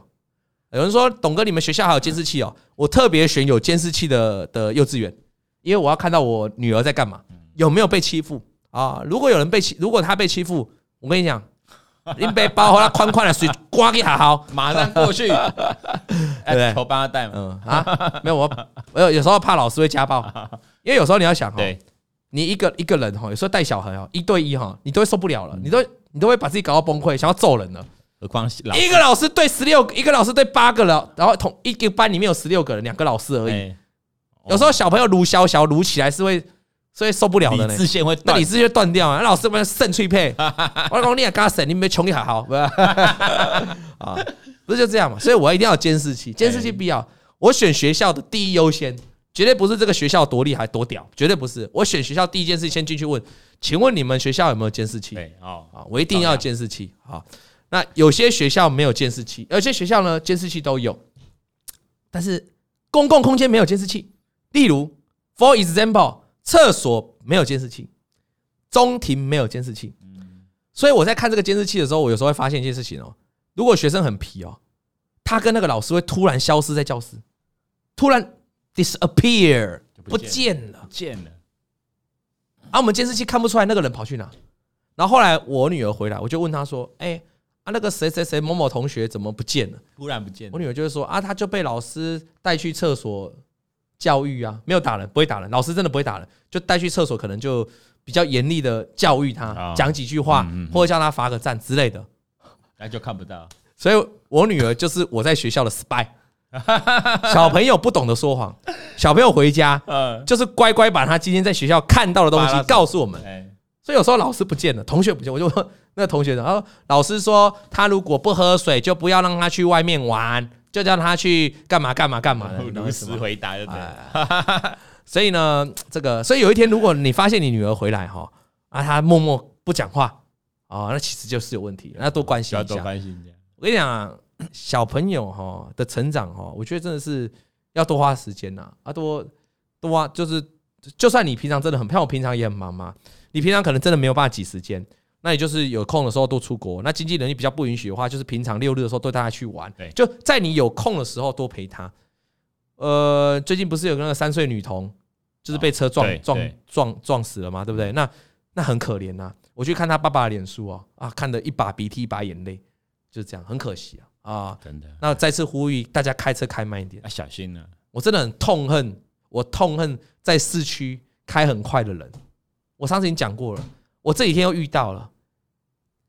有人说：“董哥，你们学校还有监视器哦？”我特别选有监视器的的幼稚园，因为我要看到我女儿在干嘛，有没有被欺负啊？如果有人被欺，如果他被欺负，我跟你讲。拎背包和他宽宽的水 刮给好好，马上过去，对不对？我帮他带嘛。嗯啊，没有我，我有有时候怕老师会家暴，因为有时候你要想哈，你一个一个人哈，有时候带小孩哦，一对一哈，你都会受不了了，你都你都会把自己搞到崩溃，想要揍人了。何况一个老师对十六，一个老师对八个了，然后同一个班里面有十六个人，两个老师而已。有时候小朋友撸小小撸起来是会。所以受不了的呢，理智线会，那理智线断掉啊！那老师们肾脆配，我讲你也嘎肾，你没穷你还好，不是？啊，不是就这样嘛？所以我一定要监视器，监视器必要。我选学校的第一优先，绝对不是这个学校多厉害多屌，绝对不是。我选学校第一件事先进去问，请问你们学校有没有监视器？哦，啊，我一定要监视器。好，那有些学校没有监视器，有些学校呢监视器都有，但是公共空间没有监视器。例如，for example。厕所没有监视器，中庭没有监视器。所以我在看这个监视器的时候，我有时候会发现一件事情哦。如果学生很皮哦，他跟那个老师会突然消失在教室，突然 disappear 不见了，不见了。啊，我们监视器看不出来那个人跑去哪。然后后来我女儿回来，我就问她说：“哎，啊那个谁谁谁某某同学怎么不见了？突然不见了。”我女儿就是说：“啊，他就被老师带去厕所教育啊，没有打人，不会打人，老师真的不会打人，就带去厕所，可能就。”比较严厉的教育他，讲几句话，或者叫他罚个站之类的，那就看不到。所以我女儿就是我在学校的 spy。小朋友不懂得说谎，小朋友回家，就是乖乖把他今天在学校看到的东西告诉我们。所以有时候老师不见了，同学不见，我就问 那个同学，然后老师说他如果不喝水，就不要让他去外面玩，就叫他去干嘛干嘛干嘛的。如实回答就对。所以呢，这个，所以有一天，如果你发现你女儿回来哈，啊，她默默不讲话，哦，那其实就是有问题，那多关心一下。多关心一下。我跟你讲啊，小朋友哈的成长哈，我觉得真的是要多花时间呐，啊，多多花，就是就算你平常真的很，像我平常也很忙嘛，你平常可能真的没有办法挤时间，那也就是有空的时候多出国，那经济能力比较不允许的话，就是平常六日的时候多带他去玩，就在你有空的时候多陪他。呃，最近不是有那个三岁女童，就是被车撞撞撞撞死了嘛，对不对？那那很可怜呐。我去看他爸爸的脸书啊，啊，看得一把鼻涕一把眼泪，就是这样，很可惜啊啊！真的。那再次呼吁大家开车开慢一点，啊，小心了。我真的很痛恨，我痛恨在市区开很快的人。我上次已经讲过了，我这几天又遇到了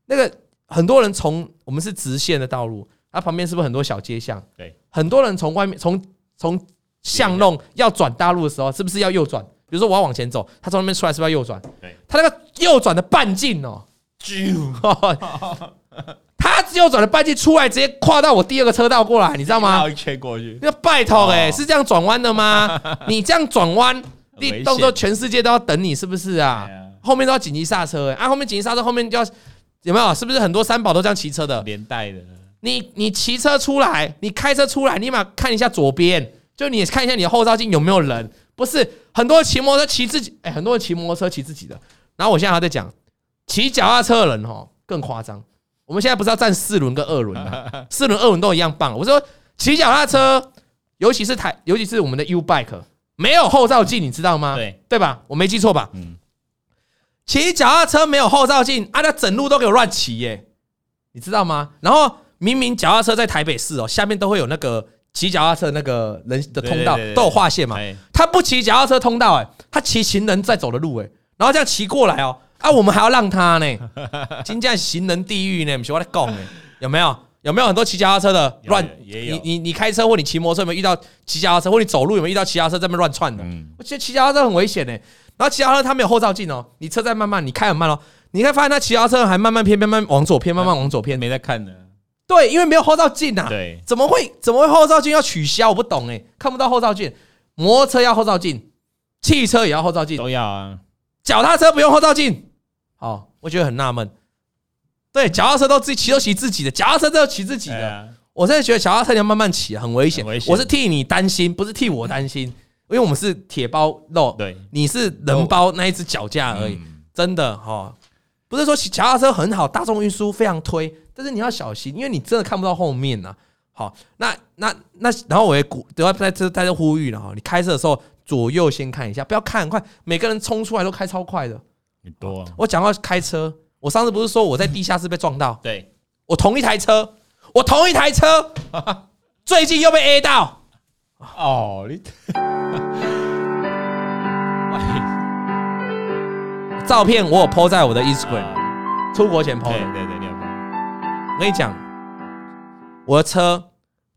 那个很多人从我们是直线的道路，它旁边是不是很多小街巷？对，很多人从外面从。从巷弄要转大路的时候，是不是要右转？比如说我要往前走，他从那边出来，是不是要右转？对他那个右转的半径哦，他右转的半径出来，直接跨到我第二个车道过来，你知道吗？一圈过去，那拜托哎，是这样转弯的吗？你这样转弯，你动作全世界都要等你，是不是啊？后面都要紧急刹车哎，啊，后面紧急刹车，后面就要有没有？是不是很多三宝都这样骑车的？连带的。你你骑车出来，你开车出来，你马看一下左边，就你看一下你的后照镜有没有人。不是很多人骑摩托车骑自己，哎，很多人骑摩托车骑自己的。然后我现在还在讲骑脚踏车的人哈，更夸张。我们现在不是要站四轮跟二轮吗，四轮二轮都一样棒。我说骑脚踏车，尤其是台，尤其是我们的 U bike，没有后照镜，你知道吗？对对吧？我没记错吧？嗯，骑脚踏车没有后照镜，啊，那整路都给我乱骑耶，你知道吗？然后。明明脚踏车在台北市哦，下面都会有那个骑脚踏车那个人的通道，都有划线嘛。他不骑脚踏车通道，哎，他骑行人在走的路，哎，然后这样骑过来哦，啊，我们还要让他呢，金价行人地狱呢，不是我在讲呢，有没有？有没有很多骑脚踏车的乱？你你你开车或你骑摩托车有没有遇到骑脚踏车，或你走路有没有遇到骑脚踏车在那边乱窜的？我觉得骑脚踏车很危险呢。然后骑脚踏车它没有后照镜哦，你车在慢慢，你开很慢哦，你会发现他骑脚踏车还慢慢偏，慢慢往左偏，慢慢往左偏，没在看的。对，因为没有后照镜啊。对，怎么会怎么会后照镜要取消？我不懂哎，看不到后照镜。摩托车要后照镜，汽车也要后照镜，都要啊。脚踏车不用后照镜，哦，我觉得很纳闷。对，脚踏车都自己骑都骑自己的，脚踏车都要骑自己的。我现在觉得脚踏车你要慢慢骑，很危险。我是替你担心，不是替我担心，因为我们是铁包肉，对，你是人包那一只脚架而已。真的哈，不是说骑脚踏车很好，大众运输非常推。但是你要小心，因为你真的看不到后面呐。好，那那那，然后我也鼓，都要在这在这呼吁了哈。你开车的时候左右先看一下，不要看很快，每个人冲出来都开超快的。你多，我讲到开车，我上次不是说我在地下室被撞到？对，我同一台车，我同一台车，最近又被 A 到。哦，你，照片我有 po 在我的 Instagram，出国前 po 的。对对对。我跟你讲，我的车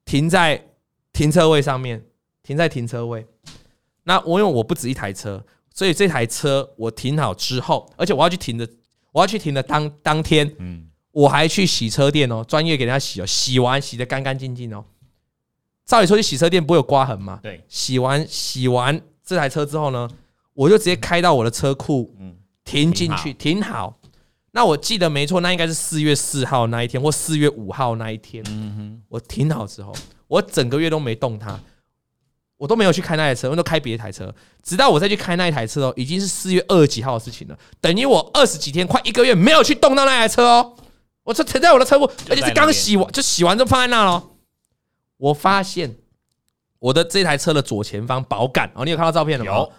停在停车位上面，停在停车位。那我因为我不止一台车，所以这台车我停好之后，而且我要去停的，我要去停的当当天，嗯，我还去洗车店哦，专业给人家洗哦，洗完洗的干干净净哦。照理说去洗车店不会有刮痕嘛？对，洗完洗完这台车之后呢，我就直接开到我的车库，嗯，停进去，停好。那我记得没错，那应该是四月四号那一天，或四月五号那一天。嗯哼，我停好之后，我整个月都没动它。我都没有去开那台车，我都开别台车。直到我再去开那一台车哦，已经是四月二十几号的事情了，等于我二十几天，快一个月没有去动到那台车哦。我车停在我的车库，而且是刚洗完，就洗完就放在那了。我发现我的这台车的左前方保杆哦，你有看到照片了吗？有，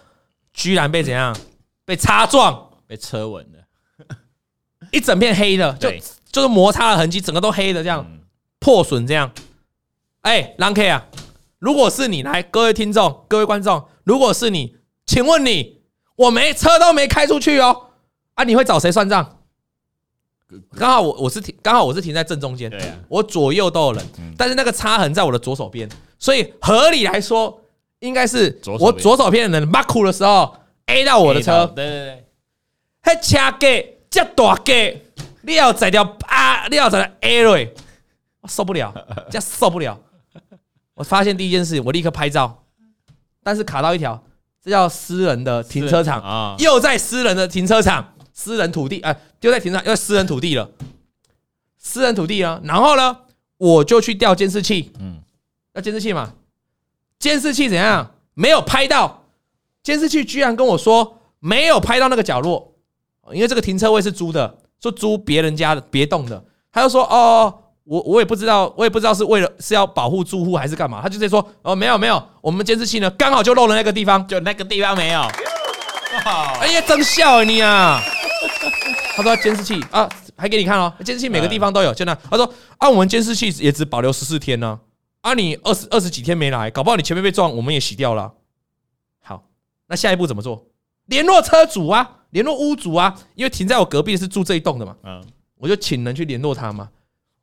居然被怎样？被擦撞，被车纹了，一整片黑的，就就是摩擦的痕迹，整个都黑的这样，破损这样。哎，郎 K 啊！如果是你来，各位听众、各位观众，如果是你，请问你，我没车都没开出去哦，啊，你会找谁算账？刚好我我是停，刚好我是停在正中间，对啊，我左右都有人，但是那个擦痕在我的左手边，所以合理来说，应该是我左手边的人马苦的时候 A 到我的车，对对对，嘿，车给这大给，你要宰掉啊，你要宰掉 A 瑞，我受不了，这受不了。我发现第一件事情，我立刻拍照，但是卡到一条，这叫私人的停车场啊，又在私人的停车场，私人土地，哎，又在停车场，又在私人土地了，私人土地啊。然后呢，我就去调监视器，嗯，要监视器嘛，监视器怎样？没有拍到，监视器居然跟我说没有拍到那个角落，因为这个停车位是租的，说租别人家的别栋的，他就说哦。我我也不知道，我也不知道是为了是要保护住户还是干嘛，他就在说哦，没有没有，我们监视器呢刚好就漏了那个地方，就那个地方没有。哎呀，真笑你啊！他说监视器啊，还给你看哦，监视器每个地方都有。就那他说啊，我们监视器也只保留十四天呢，啊，你二十二十几天没来，搞不好你前面被撞，我们也洗掉了。好，那下一步怎么做？联络车主啊，联络屋主啊，因为停在我隔壁是住这一栋的嘛，嗯，我就请人去联络他嘛。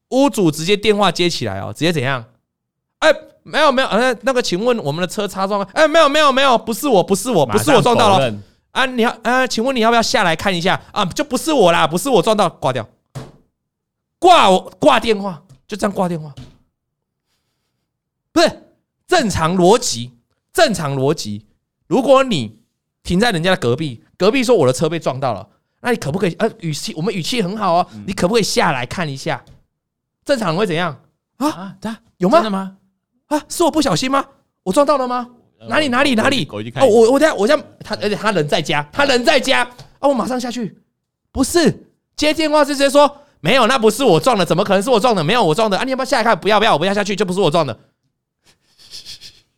屋主直接电话接起来哦，直接怎样？哎，没有没有，呃，那个，请问我们的车擦撞？哎，没有没有没有，不是我，不是我，不是我撞到了啊！你要啊，请问你要不要下来看一下啊？就不是我啦，不是我撞到，挂掉，挂我挂电话，就这样挂电话，不是正常逻辑，正常逻辑。如果你停在人家的隔壁，隔壁说我的车被撞到了，那你可不可以？呃，语气我们语气很好哦，你可不可以下来看一下？正常人会怎样啊？啊，有吗？真的吗？啊，是我不小心吗？我撞到了吗？哪里哪里哪里？哦，我我等下我这样，他而且他人在家，他人在家啊，我马上下去。不是接电话是直接说没有，那不是我撞的，怎么可能是我撞的？没有我撞的啊！你要不要下来看？不要不要，我不要下去，就不是我撞的。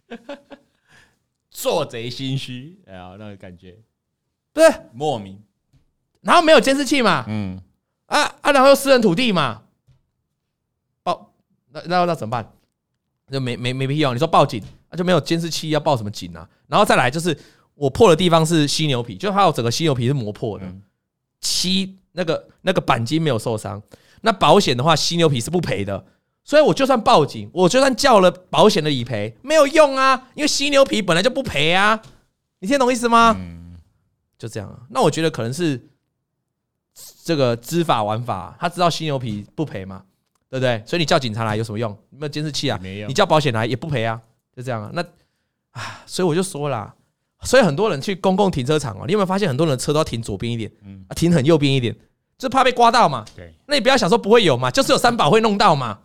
做贼心虚，哎呀，那个感觉，对，莫名。然后没有监视器嘛，嗯，啊啊，然后又私人土地嘛。那那那怎么办？就没没没必要。你说报警，那就没有监视器，要报什么警啊？然后再来就是我破的地方是犀牛皮，就还有整个犀牛皮是磨破的，漆那个那个钣金没有受伤。那保险的话，犀牛皮是不赔的。所以我就算报警，我就算叫了保险的理赔，没有用啊，因为犀牛皮本来就不赔啊。你听懂意思吗？就这样啊。那我觉得可能是这个知法玩法，他知道犀牛皮不赔嘛。对不对？所以你叫警察来有什么用？没有监视器啊，没有。你叫保险来也不赔啊，就这样啊。那啊，所以我就说啦，所以很多人去公共停车场哦，你有没有发现很多人的车都要停左边一点，嗯，啊停很右边一点，就怕被刮到嘛。对，那你不要想说不会有嘛，就是有三宝会弄到嘛。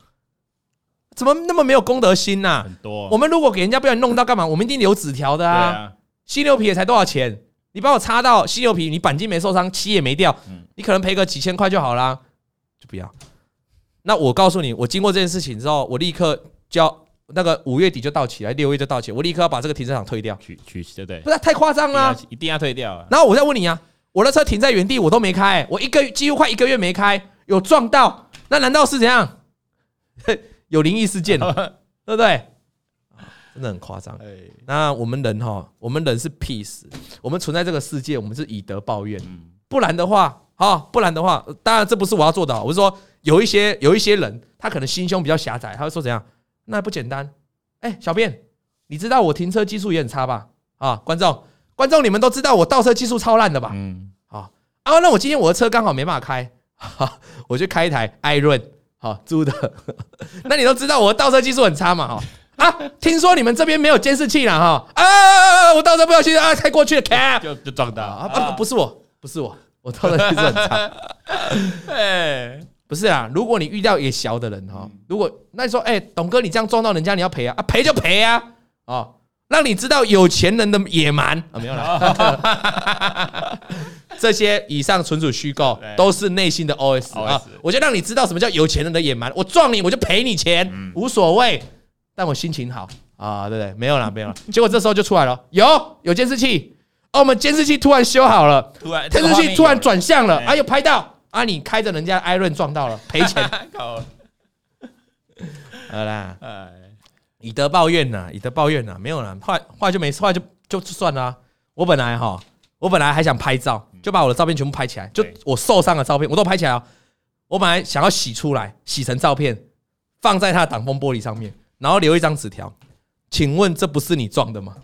怎么那么没有公德心呐？很多。我们如果给人家不小心弄到干嘛？我们一定留纸条的啊。犀牛皮也才多少钱？你帮我擦到犀牛皮，你钣金没受伤，漆也没掉，你可能赔个几千块就好啦。就不要。那我告诉你，我经过这件事情之后，我立刻就要那个五月底就到期了，六月就到期，我立刻要把这个停车场退掉，取取对不对？不是太夸张了，一定要退掉。然后我再问你啊，我的车停在原地，我都没开，我一个月几乎快一个月没开，有撞到，那难道是怎样？有灵异事件，对不对？真的很夸张。那我们人哈，我们人是 peace，我们存在这个世界，我们是以德报怨，不然的话，哈，不然的话，当然这不是我要做的，我是说。有一些有一些人，他可能心胸比较狭窄，他会说怎样？那不简单。哎，小便，你知道我停车技术也很差吧？啊，观众，观众，你们都知道我倒车技术超烂的吧？嗯，好啊，那我今天我的车刚好没办法开，我就开一台艾润，好租的。那你都知道我的倒车技术很差嘛？哈啊，听说你们这边没有监视器了哈？啊，我倒车不小心啊，开过去了，就就撞到啊！不是我，不是我，我倒车技术很差。哎。不是啊，如果你遇到也小的人哈，如果那你说，哎，董哥，你这样撞到人家，你要赔啊？啊，赔就赔啊！哦让你知道有钱人的野蛮啊，没有了。这些以上纯属虚构，都是内心的 OS 啊。我就让你知道什么叫有钱人的野蛮。我撞你，我就赔你钱，无所谓。但我心情好啊，对不对？没有了，没有了。结果这时候就出来了，有有监视器哦，我们监视器突然修好了，突然监视器突然转向了，啊，又拍到啊，你开着人家艾润撞到了，赔钱。好啦。以德报怨呐，以德报怨呐，没有了，后来后来就没事，后来就就算了、啊。我本来哈，我本来还想拍照，就把我的照片全部拍起来，就我受伤的照片我都拍起来哦。我本来想要洗出来，洗成照片，放在他的挡风玻璃上面，然后留一张纸条，请问这不是你撞的吗？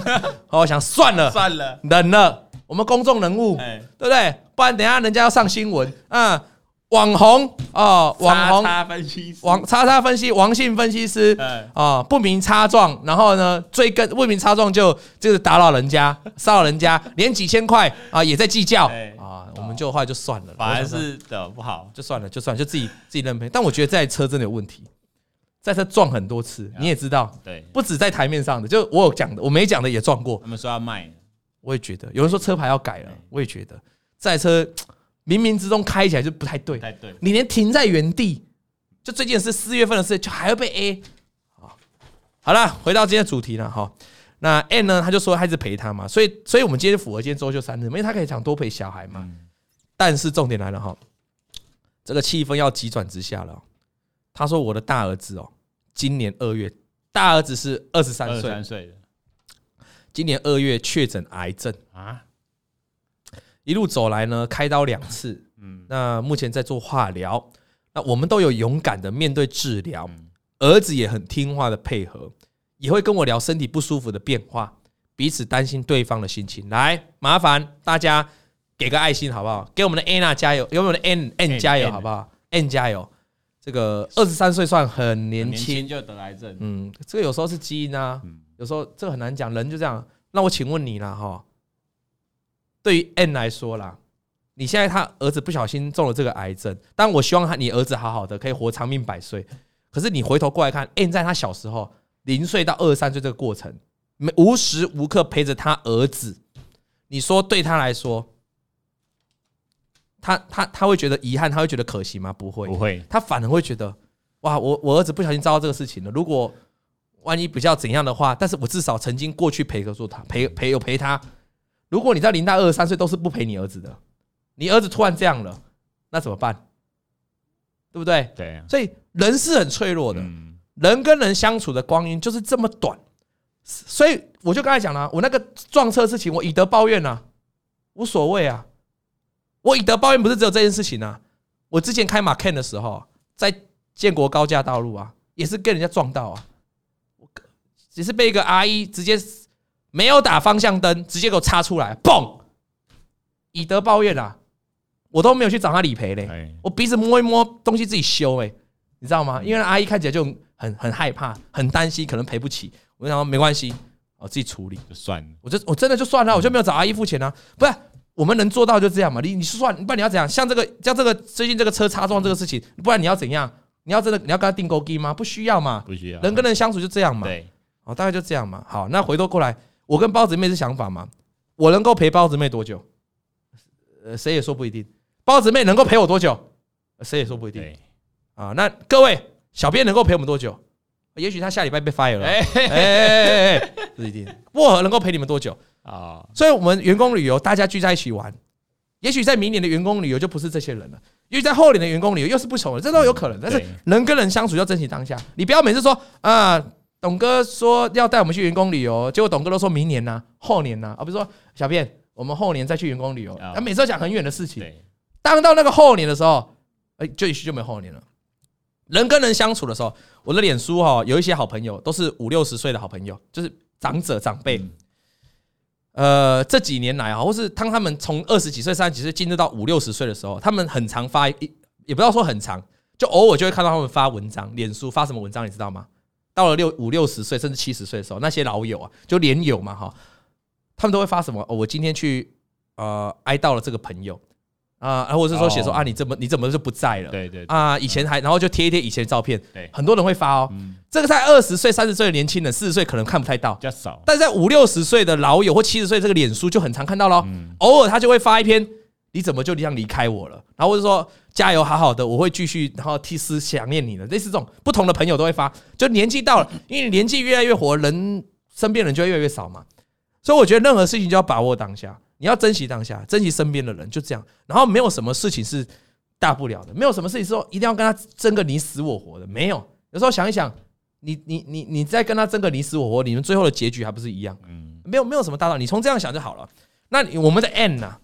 我想算了，算了，忍了。我们公众人物，对不对？不然等下人家要上新闻啊。网红哦，网红叉叉分析师，网叉叉分析，王姓分析师啊，不明擦撞，然后呢，追根不明擦撞就就是打扰人家，骚扰人家，连几千块啊也在计较啊，我们就后来就算了，反而是的不好，就算了，就算了，就自己自己认赔。但我觉得这台车真的有问题，这台车撞很多次，你也知道，对，不止在台面上的，就我有讲的，我没讲的也撞过。他们说要卖，我也觉得，有人说车牌要改了，我也觉得这台车。冥冥之中开起来就不太对，你连停在原地，就这件事四月份的事，就还要被 A。好了，回到今天的主题了哈。那 N 呢，他就说他一直陪他嘛，所以，所以我们今天符合今天周休三日，因为他可以想多陪小孩嘛。但是重点来了哈，这个气氛要急转直下了。他说我的大儿子哦，今年二月，大儿子是二十三岁，今年二月确诊癌症。啊。一路走来呢，开刀两次，嗯，那目前在做化疗，那我们都有勇敢的面对治疗，儿子也很听话的配合，也会跟我聊身体不舒服的变化，彼此担心对方的心情。来，麻烦大家给个爱心好不好？给我们的 Anna 加油，给我们的 N N 加油好不好？N 加油，这个二十三岁算很年轻。就得癌症，嗯，这个有时候是基因啊，有时候这个很难讲，人就这样。那我请问你了哈。对于 N 来说啦，你现在他儿子不小心中了这个癌症，但我希望他你儿子好好的，可以活长命百岁。可是你回头过来看，N 在他小时候零岁到二十三岁这个过程，没无时无刻陪着他儿子，你说对他来说，他他他会觉得遗憾，他会觉得可惜吗？不会，不会，他反而会觉得，哇，我我儿子不小心遭到这个事情了。如果万一比较怎样的话，但是我至少曾经过去陪着住他，陪陪有陪他。如果你在零到二十三岁都是不陪你儿子的，你儿子突然这样了，那怎么办？对不对？对。所以人是很脆弱的，人跟人相处的光阴就是这么短。所以我就刚才讲了，我那个撞车事情，我以德报怨啊，无所谓啊。我以德报怨不是只有这件事情啊。我之前开马 Ken 的时候，在建国高架道路啊，也是跟人家撞到啊，只是被一个阿姨直接。没有打方向灯，直接给我插出来，嘣！以德报怨啊，我都没有去找他理赔嘞，我鼻子摸一摸，东西自己修哎，你知道吗？因为阿姨看起来就很很害怕，很担心，可能赔不起。我就想说没关系，我自己处理就算了。我就我真的就算了，我就没有找阿姨付钱啊。不是，我们能做到就这样嘛？你你说算，不然你要怎样？像这个像这个最近这个车擦撞这个事情，不然你要怎样？你要真的你要跟他订购机吗？不需要嘛？不需要。人跟人相处就这样嘛。对，哦，大概就这样嘛。好，那回头过来。我跟包子妹是想法嘛？我能够陪包子妹多久？呃，谁也说不一定。包子妹能够陪我多久？谁也说不一定。啊，那各位小编能够陪我们多久？也许他下礼拜被 fire 了。哎哎哎，不一定。薄荷能够陪你们多久啊？所以，我们员工旅游大家聚在一起玩，也许在明年的员工旅游就不是这些人了，因为在后年的员工旅游又是不同的，这都有可能。但是人跟人相处要珍惜当下，你不要每次说啊。董哥说要带我们去员工旅游，结果董哥都说明年呢、啊，后年呢、啊，啊，比如说小便，我们后年再去员工旅游，他每次都讲很远的事情。当到那个后年的时候，哎，就也许就没后年了。人跟人相处的时候，我的脸书哈，有一些好朋友都是五六十岁的好朋友，就是长者长辈。呃，这几年来啊，或是当他们从二十几岁、三十几岁进入到五六十岁的时候，他们很常发一，也不要说很长，就偶尔就会看到他们发文章，脸书发什么文章，你知道吗？到了六五六十岁甚至七十岁的时候，那些老友啊，就连友嘛哈，他们都会发什么？哦，我今天去呃哀悼了这个朋友，然啊，或者是说写说啊，你怎么你怎么就不在了？对对啊，以前还然后就贴一贴以前的照片，对，很多人会发哦。这个在二十岁、三十岁的年轻人，四十岁可能看不太到，比较少。但是在五六十岁的老友或七十岁，这个脸书就很常看到喽。偶尔他就会发一篇，你怎么就这样离开我了？然后或者说加油，好好的，我会继续，然后替思想念你的。类似这种不同的朋友都会发，就年纪到了，因为年纪越来越活，人身边人就会越来越少嘛。所以我觉得任何事情就要把握当下，你要珍惜当下，珍惜身边的人，就这样。然后没有什么事情是大不了的，没有什么事情说一定要跟他争个你死我活的，没有。有时候想一想，你你你你再跟他争个你死我活，你们最后的结局还不是一样？嗯，没有没有什么大道理，你从这样想就好了。那我们的 N 呢？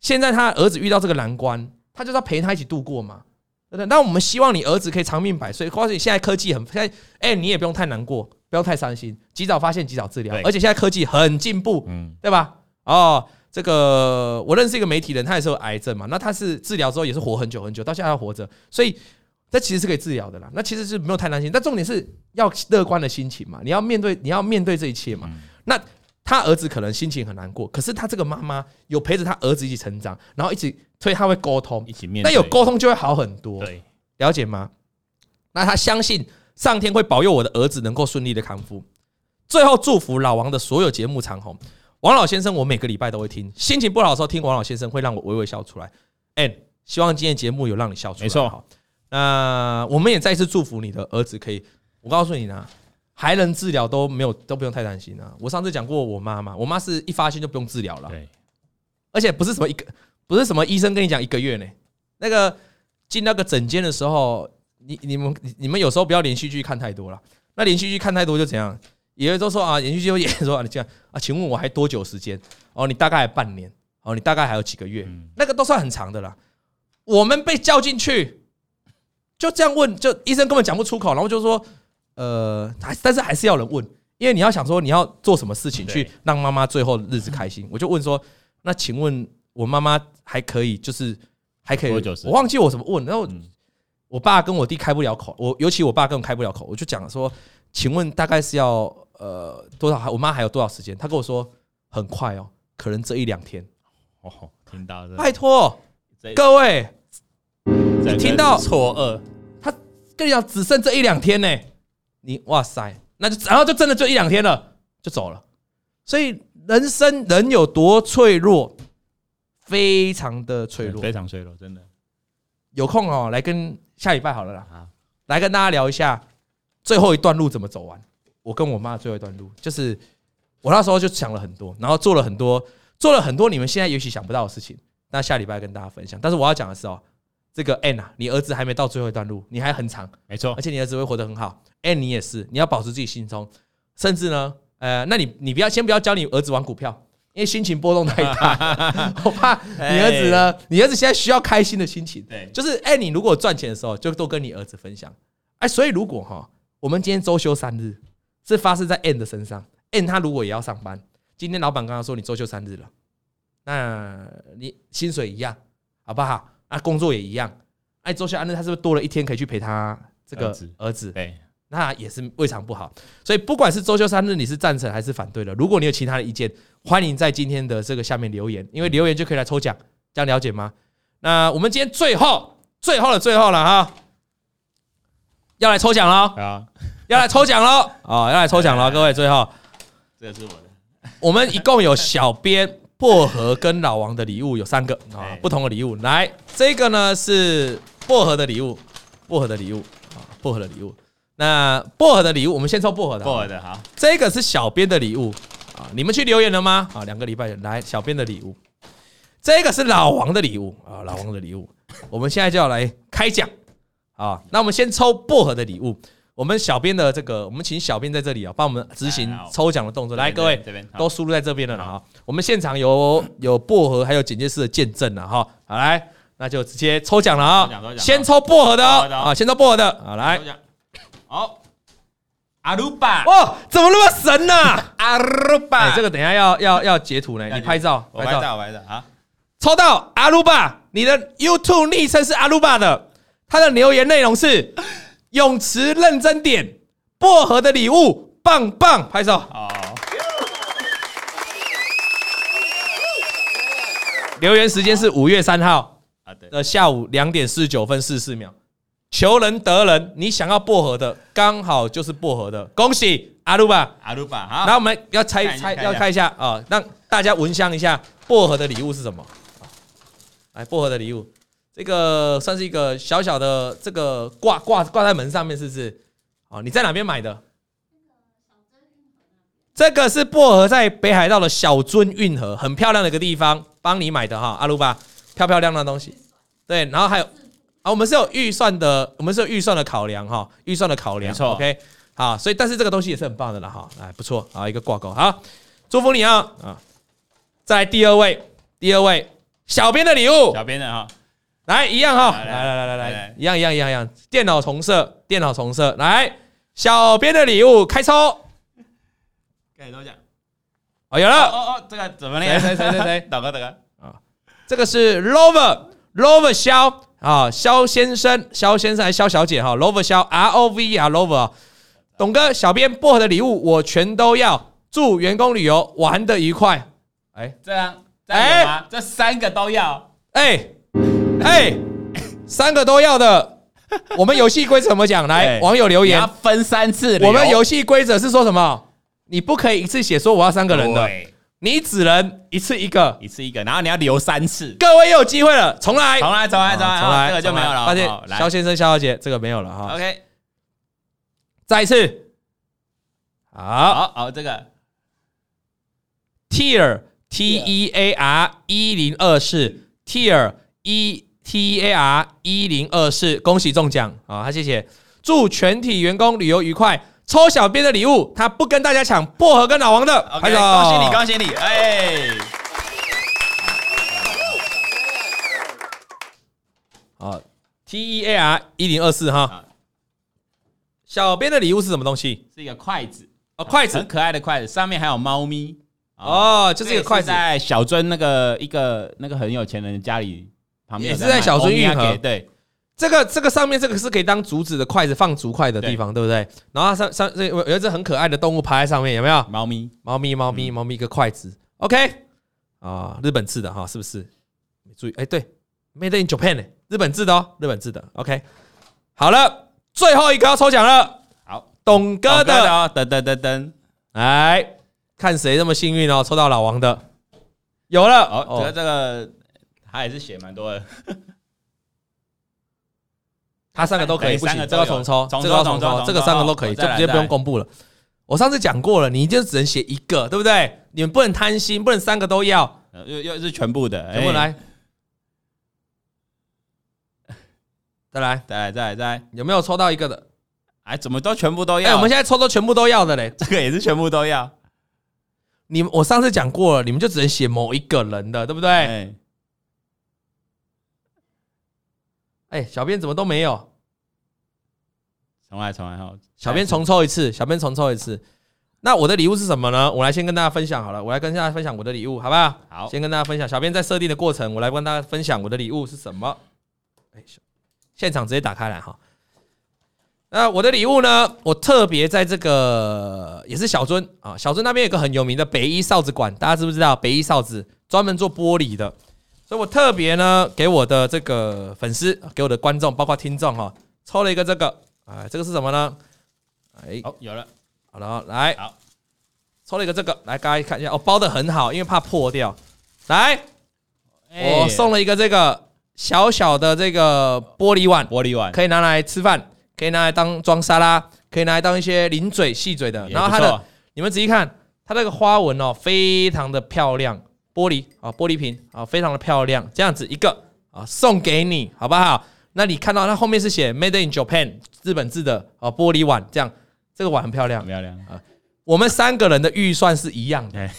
现在他儿子遇到这个难关，他就是要陪他一起度过嘛，对不对？那我们希望你儿子可以长命百岁。或者你现在科技很现在，哎，你也不用太难过。不要太伤心，及早发现，及早治疗。而且现在科技很进步，嗯，对吧？哦，这个我认识一个媒体人，他也是有癌症嘛，那他是治疗之后也是活很久很久，到现在还活着，所以这其实是可以治疗的啦。那其实是没有太担心，但重点是要乐观的心情嘛，你要面对，你要面对这一切嘛。那他儿子可能心情很难过，可是他这个妈妈有陪着他儿子一起成长，然后一起，所以他会沟通，一起面对，那有沟通就会好很多，对，了解吗？那他相信。上天会保佑我的儿子能够顺利的康复。最后祝福老王的所有节目长红。王老先生，我每个礼拜都会听，心情不好的时候听王老先生会让我微微笑出来。And 希望今天节目有让你笑出来。没错，好。那我们也再次祝福你的儿子可以。我告诉你呢，还能治疗都没有都不用太担心啊。我上次讲过我妈妈，我妈是一发现就不用治疗了。对。而且不是什么一个，不是什么医生跟你讲一个月呢。那个进那个诊间的时候。你你们你们有时候不要连续剧看太多了，那连续剧看太多就怎样？有人都说啊，连续剧会演说啊，你这样啊，请问我还多久时间？哦，你大概还半年，哦，你大概还有几个月？那个都算很长的了。我们被叫进去，就这样问，就医生根本讲不出口，然后就说，呃，还但是还是要人问，因为你要想说你要做什么事情去让妈妈最后日子开心。我就问说，那请问我妈妈还可以，就是还可以？我忘记我怎么问，然后。我爸跟我弟开不了口，我尤其我爸更开不了口，我就讲说，请问大概是要呃多少？我妈还有多少时间？他跟我说很快哦，可能这一两天。哦，听到了，拜托各位，你听到错愕？他跟你讲只剩这一两天呢，你哇塞，那就然后就真的就一两天了，就走了。所以人生人有多脆弱，非常的脆弱，非常脆弱，真的。有空哦，来跟。下礼拜好了啦，来跟大家聊一下最后一段路怎么走完。我跟我妈最后一段路，就是我那时候就想了很多，然后做了很多，做了很多你们现在也许想不到的事情。那下礼拜跟大家分享。但是我要讲的是哦，这个 N 啊，你儿子还没到最后一段路，你还很长，没错，而且你儿子会活得很好。N 你也是，你要保持自己心中，甚至呢，呃，那你你不要先不要教你儿子玩股票。因为心情波动太大，我怕你儿子呢。你儿子现在需要开心的心情，对，就是哎，你如果赚钱的时候，就都跟你儿子分享。哎，所以如果哈，我们今天周休三日是发生在 N 的身上，N 他如果也要上班，今天老板刚刚说你周休三日了，那你薪水一样，好不好？啊，工作也一样，哎，周休三日他是不是多了一天可以去陪他这个儿子？对。那也是未尝不好，所以不管是周休三日，你是赞成还是反对的，如果你有其他的意见，欢迎在今天的这个下面留言，因为留言就可以来抽奖，这样了解吗？那我们今天最后、最后的最后了哈，要来抽奖喽！要来抽奖喽！哦，要来抽奖了，各位，最后这个是我的，我们一共有小编薄荷跟老王的礼物有三个啊，不同的礼物。来，这个呢是薄荷的礼物，薄荷的礼物啊，薄荷的礼物。那薄荷的礼物，我们先抽薄荷的。薄荷的好，这个是小编的礼物啊！你们去留言了吗？啊，两个礼拜来小编的礼物，这个是老王的礼物啊！老王的礼物，我们现在就要来开奖啊！那我们先抽薄荷的礼物，我们小编的这个，我们请小编在这里啊，帮我们执行抽奖的动作。来，各位这边都输入在这边了哈。我们现场有有薄荷，还有剪接师的见证了哈。好，来，那就直接抽奖了啊！先抽薄荷的啊，先抽薄荷的好，来。好，阿鲁巴哇，怎么那么神呢？阿鲁巴，这个等一下要要要截图呢，你拍照，拍照，拍照啊！抽到阿鲁巴，你的 YouTube 昵称是阿鲁巴的，他的留言内容是泳池认真点，薄荷的礼物棒棒，拍手。好，留言时间是五月三号，的下午两点四十九分四十四秒，求人得人，你想要薄荷的，刚好就是薄荷的，恭喜阿鲁巴，阿鲁巴。好，那我们要猜猜，要看一下啊，让大家闻香一下薄荷的礼物是什么？来，薄荷的礼物，这个算是一个小小的这个挂挂挂在门上面，是不是？哦，你在哪边买的？这个是薄荷在北海道的小樽运河，很漂亮的一个地方，帮你买的哈，阿鲁巴。漂漂亮亮的东西，对，然后还有啊，我们是有预算的，我们是有预算的考量哈，预算的考量，没错，OK，好，所以但是这个东西也是很棒的了哈，哎，不错，好一个挂钩，好，祝福你啊啊！再来第二位，第二位，小编的礼物，小编的哈，来一样哈，来来来来来，一样一样一样一样，电脑重设，电脑重设，来，小编的礼物开抽，跟你都讲，哦，有了，哦哦，这个怎么念？谁谁谁谁谁？导哥导哥啊。这个是 Lover Lover 肖啊，肖先生、肖先生还是肖小姐哈？Lover 肖 R O V 啊，Lover，董哥，小编薄荷的礼物我全都要，祝员工旅游玩得愉快。哎，这样，哎，这三个都要，哎哎，三个都要的，我们游戏规则怎么讲？来，网友留言，分三次。我们游戏规则是说什么？你不可以一次写说我要三个人的。你只能一次一个，一次一个，然后你要留三次。各位又有机会了，重来，重来，重来，重来，重来，这个就没有了。抱歉，肖先生、肖小姐，这个没有了哈。OK，再一次，好，好，好，这个 Tear T E A R 一零二四 Tear E T A R 一零二四，恭喜中奖。啊！谢谢，祝全体员工旅游愉快。抽小编的礼物，他不跟大家抢薄荷跟老王的，拍手，恭喜你，恭喜你，哎，好，T E A R 一零二四哈，小编的礼物是什么东西？是一个筷子。哦，筷子，很可爱的筷子，上面还有猫咪。哦，就是一个筷子，在小尊那个一个那个很有钱人家里旁边，也是在小樽运河，对。这个这个上面这个是可以当竹子的筷子，放竹筷的地方，对，对不对？然后上上这有有一只很可爱的动物趴在上面，有没有？猫咪，猫咪，猫咪，猫咪，一个筷子。OK，啊，日本制的哈，是不是？注意，哎，对，Made in Japan，呢日本制的哦，日本制的。OK，好了，最后一个要抽奖了。好，董哥的，噔噔噔噔，来看谁这么幸运哦，抽到老王的，有了。哦，这个这个他也是写蛮多的。他三个都可以，不行，这个重抽，这个要重抽，这个三个都可以，就直接不用公布了。我上次讲过了，你就只能写一个，对不对？你们不能贪心，不能三个都要，又又是全部的，全部来，再来，再来，再来，再来，有没有抽到一个的？哎，怎么都全部都要？哎，我们现在抽都全部都要的嘞，这个也是全部都要。你们我上次讲过了，你们就只能写某一个人的，对不对？哎，小编怎么都没有？重来，重来哈！小编重抽一次，小编重抽一次。那我的礼物是什么呢？我来先跟大家分享好了，我来跟大家分享我的礼物，好不好？好，先跟大家分享。小编在设定的过程，我来跟大家分享我的礼物是什么。哎，现场直接打开来哈。那我的礼物呢？我特别在这个也是小樽啊，小樽那边有个很有名的北一哨子馆，大家知不知道？北一哨子专门做玻璃的。所以我特别呢，给我的这个粉丝，给我的观众，包括听众哈，抽了一个这个，哎，这个是什么呢？哎，哦，有了，好了，来，好，抽了一个这个，来，大家看一下，哦，包的很好，因为怕破掉。来，我送了一个这个小小的这个玻璃碗，玻璃碗。可以拿来吃饭，可以拿来当装沙拉，可以拿来当一些零嘴细嘴的。然后它的，你们仔细看，它那个花纹哦，非常的漂亮。玻璃啊，玻璃瓶啊，非常的漂亮，这样子一个啊，送给你，好不好？那你看到它后面是写 Made in Japan 日本制的啊，玻璃碗，这样这个碗很漂亮，很漂亮啊。我们三个人的预算是一样的。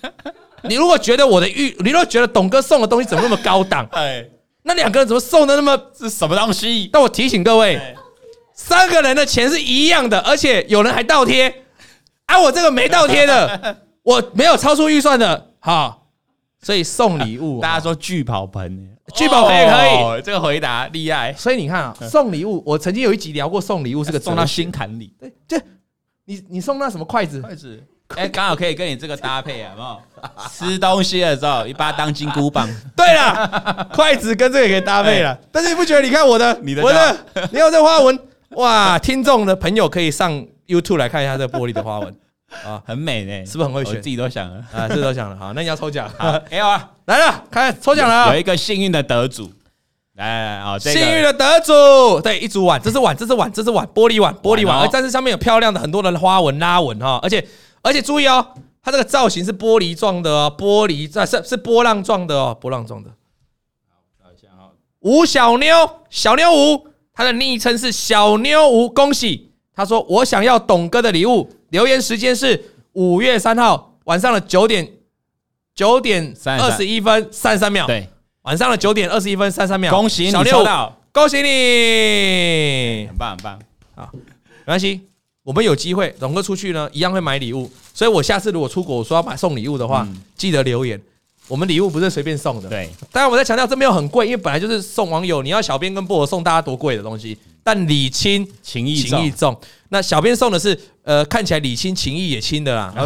你如果觉得我的预，你如果觉得董哥送的东西怎么那么高档？哎，那两个人怎么送的那么是什么东西？但我提醒各位，三个人的钱是一样的，而且有人还倒贴，啊，我这个没倒贴的，我没有超出预算的，好。所以送礼物，大家说聚宝盆，聚宝盆也可以。这个回答厉害。所以你看啊，送礼物，我曾经有一集聊过送礼物是个送到心坎里。对，就你你送那什么筷子？筷子哎，刚好可以跟你这个搭配啊，有没有？吃东西的时候，一把它当金箍棒。对了，筷子跟这个也可以搭配了。但是你不觉得？你看我的，你的，我的，你有这花纹哇！听众的朋友可以上 YouTube 来看一下这玻璃的花纹啊，很美呢，是不是很会选？自己都想了啊，自己都想了。好，那你要抽奖。没有啊，来了，看抽奖了，有一个幸运的得主。来啊，幸运的得主，对，一组碗，这是碗，这是碗，这是碗，玻璃碗，玻璃碗，但是上面有漂亮的很多的花纹拉纹哈，而且。而且注意哦，它这个造型是玻璃状的哦，玻璃在是是波浪状的哦，波浪状的。好，找一下啊，吴小妞，小妞吴，她的昵称是小妞吴，恭喜！他说我想要董哥的礼物，留言时间是五月三号晚上的九点九点二十一分三十三秒。对，晚上的九点二十一分三十三秒。恭喜你抽到，恭喜你，很棒很棒。好，没关系。我们有机会，董哥出去呢，一样会买礼物。所以我下次如果出国，我说要买送礼物的话，嗯、记得留言。我们礼物不是随便送的。对，当然我在强调，这没有很贵，因为本来就是送网友。你要小编跟薄荷送大家多贵的东西，但礼轻情意情意重。那小编送的是，呃，看起来礼轻情意也轻的啦。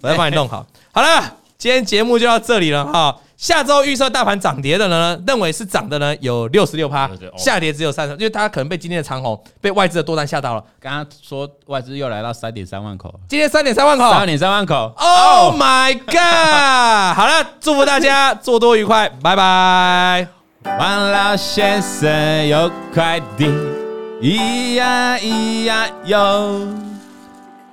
我再帮你弄好。好了，今天节目就到这里了哈。下周预测大盘涨跌的呢，认为是涨的呢有六十六趴，下跌只有三十，因为大家可能被今天的长虹被外资的多单吓到了。刚刚说外资又来到三点三万口，今天三点三万口，三点三万口，Oh my god！好了，祝福大家 做多愉快，拜拜。王老先生有快递，咿呀咿呀哟。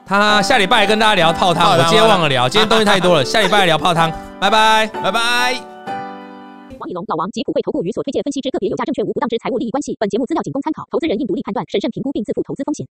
他下礼拜跟大家聊泡汤，我今天忘了聊，今天东西太多了，下礼拜聊泡汤。拜拜拜拜。王以龙、老王及普惠投顾与所推荐分析之个别有价证券无不当之财务利益关系。本节目资料仅供参考，投资人应独立判断、审慎评估并自负投资风险。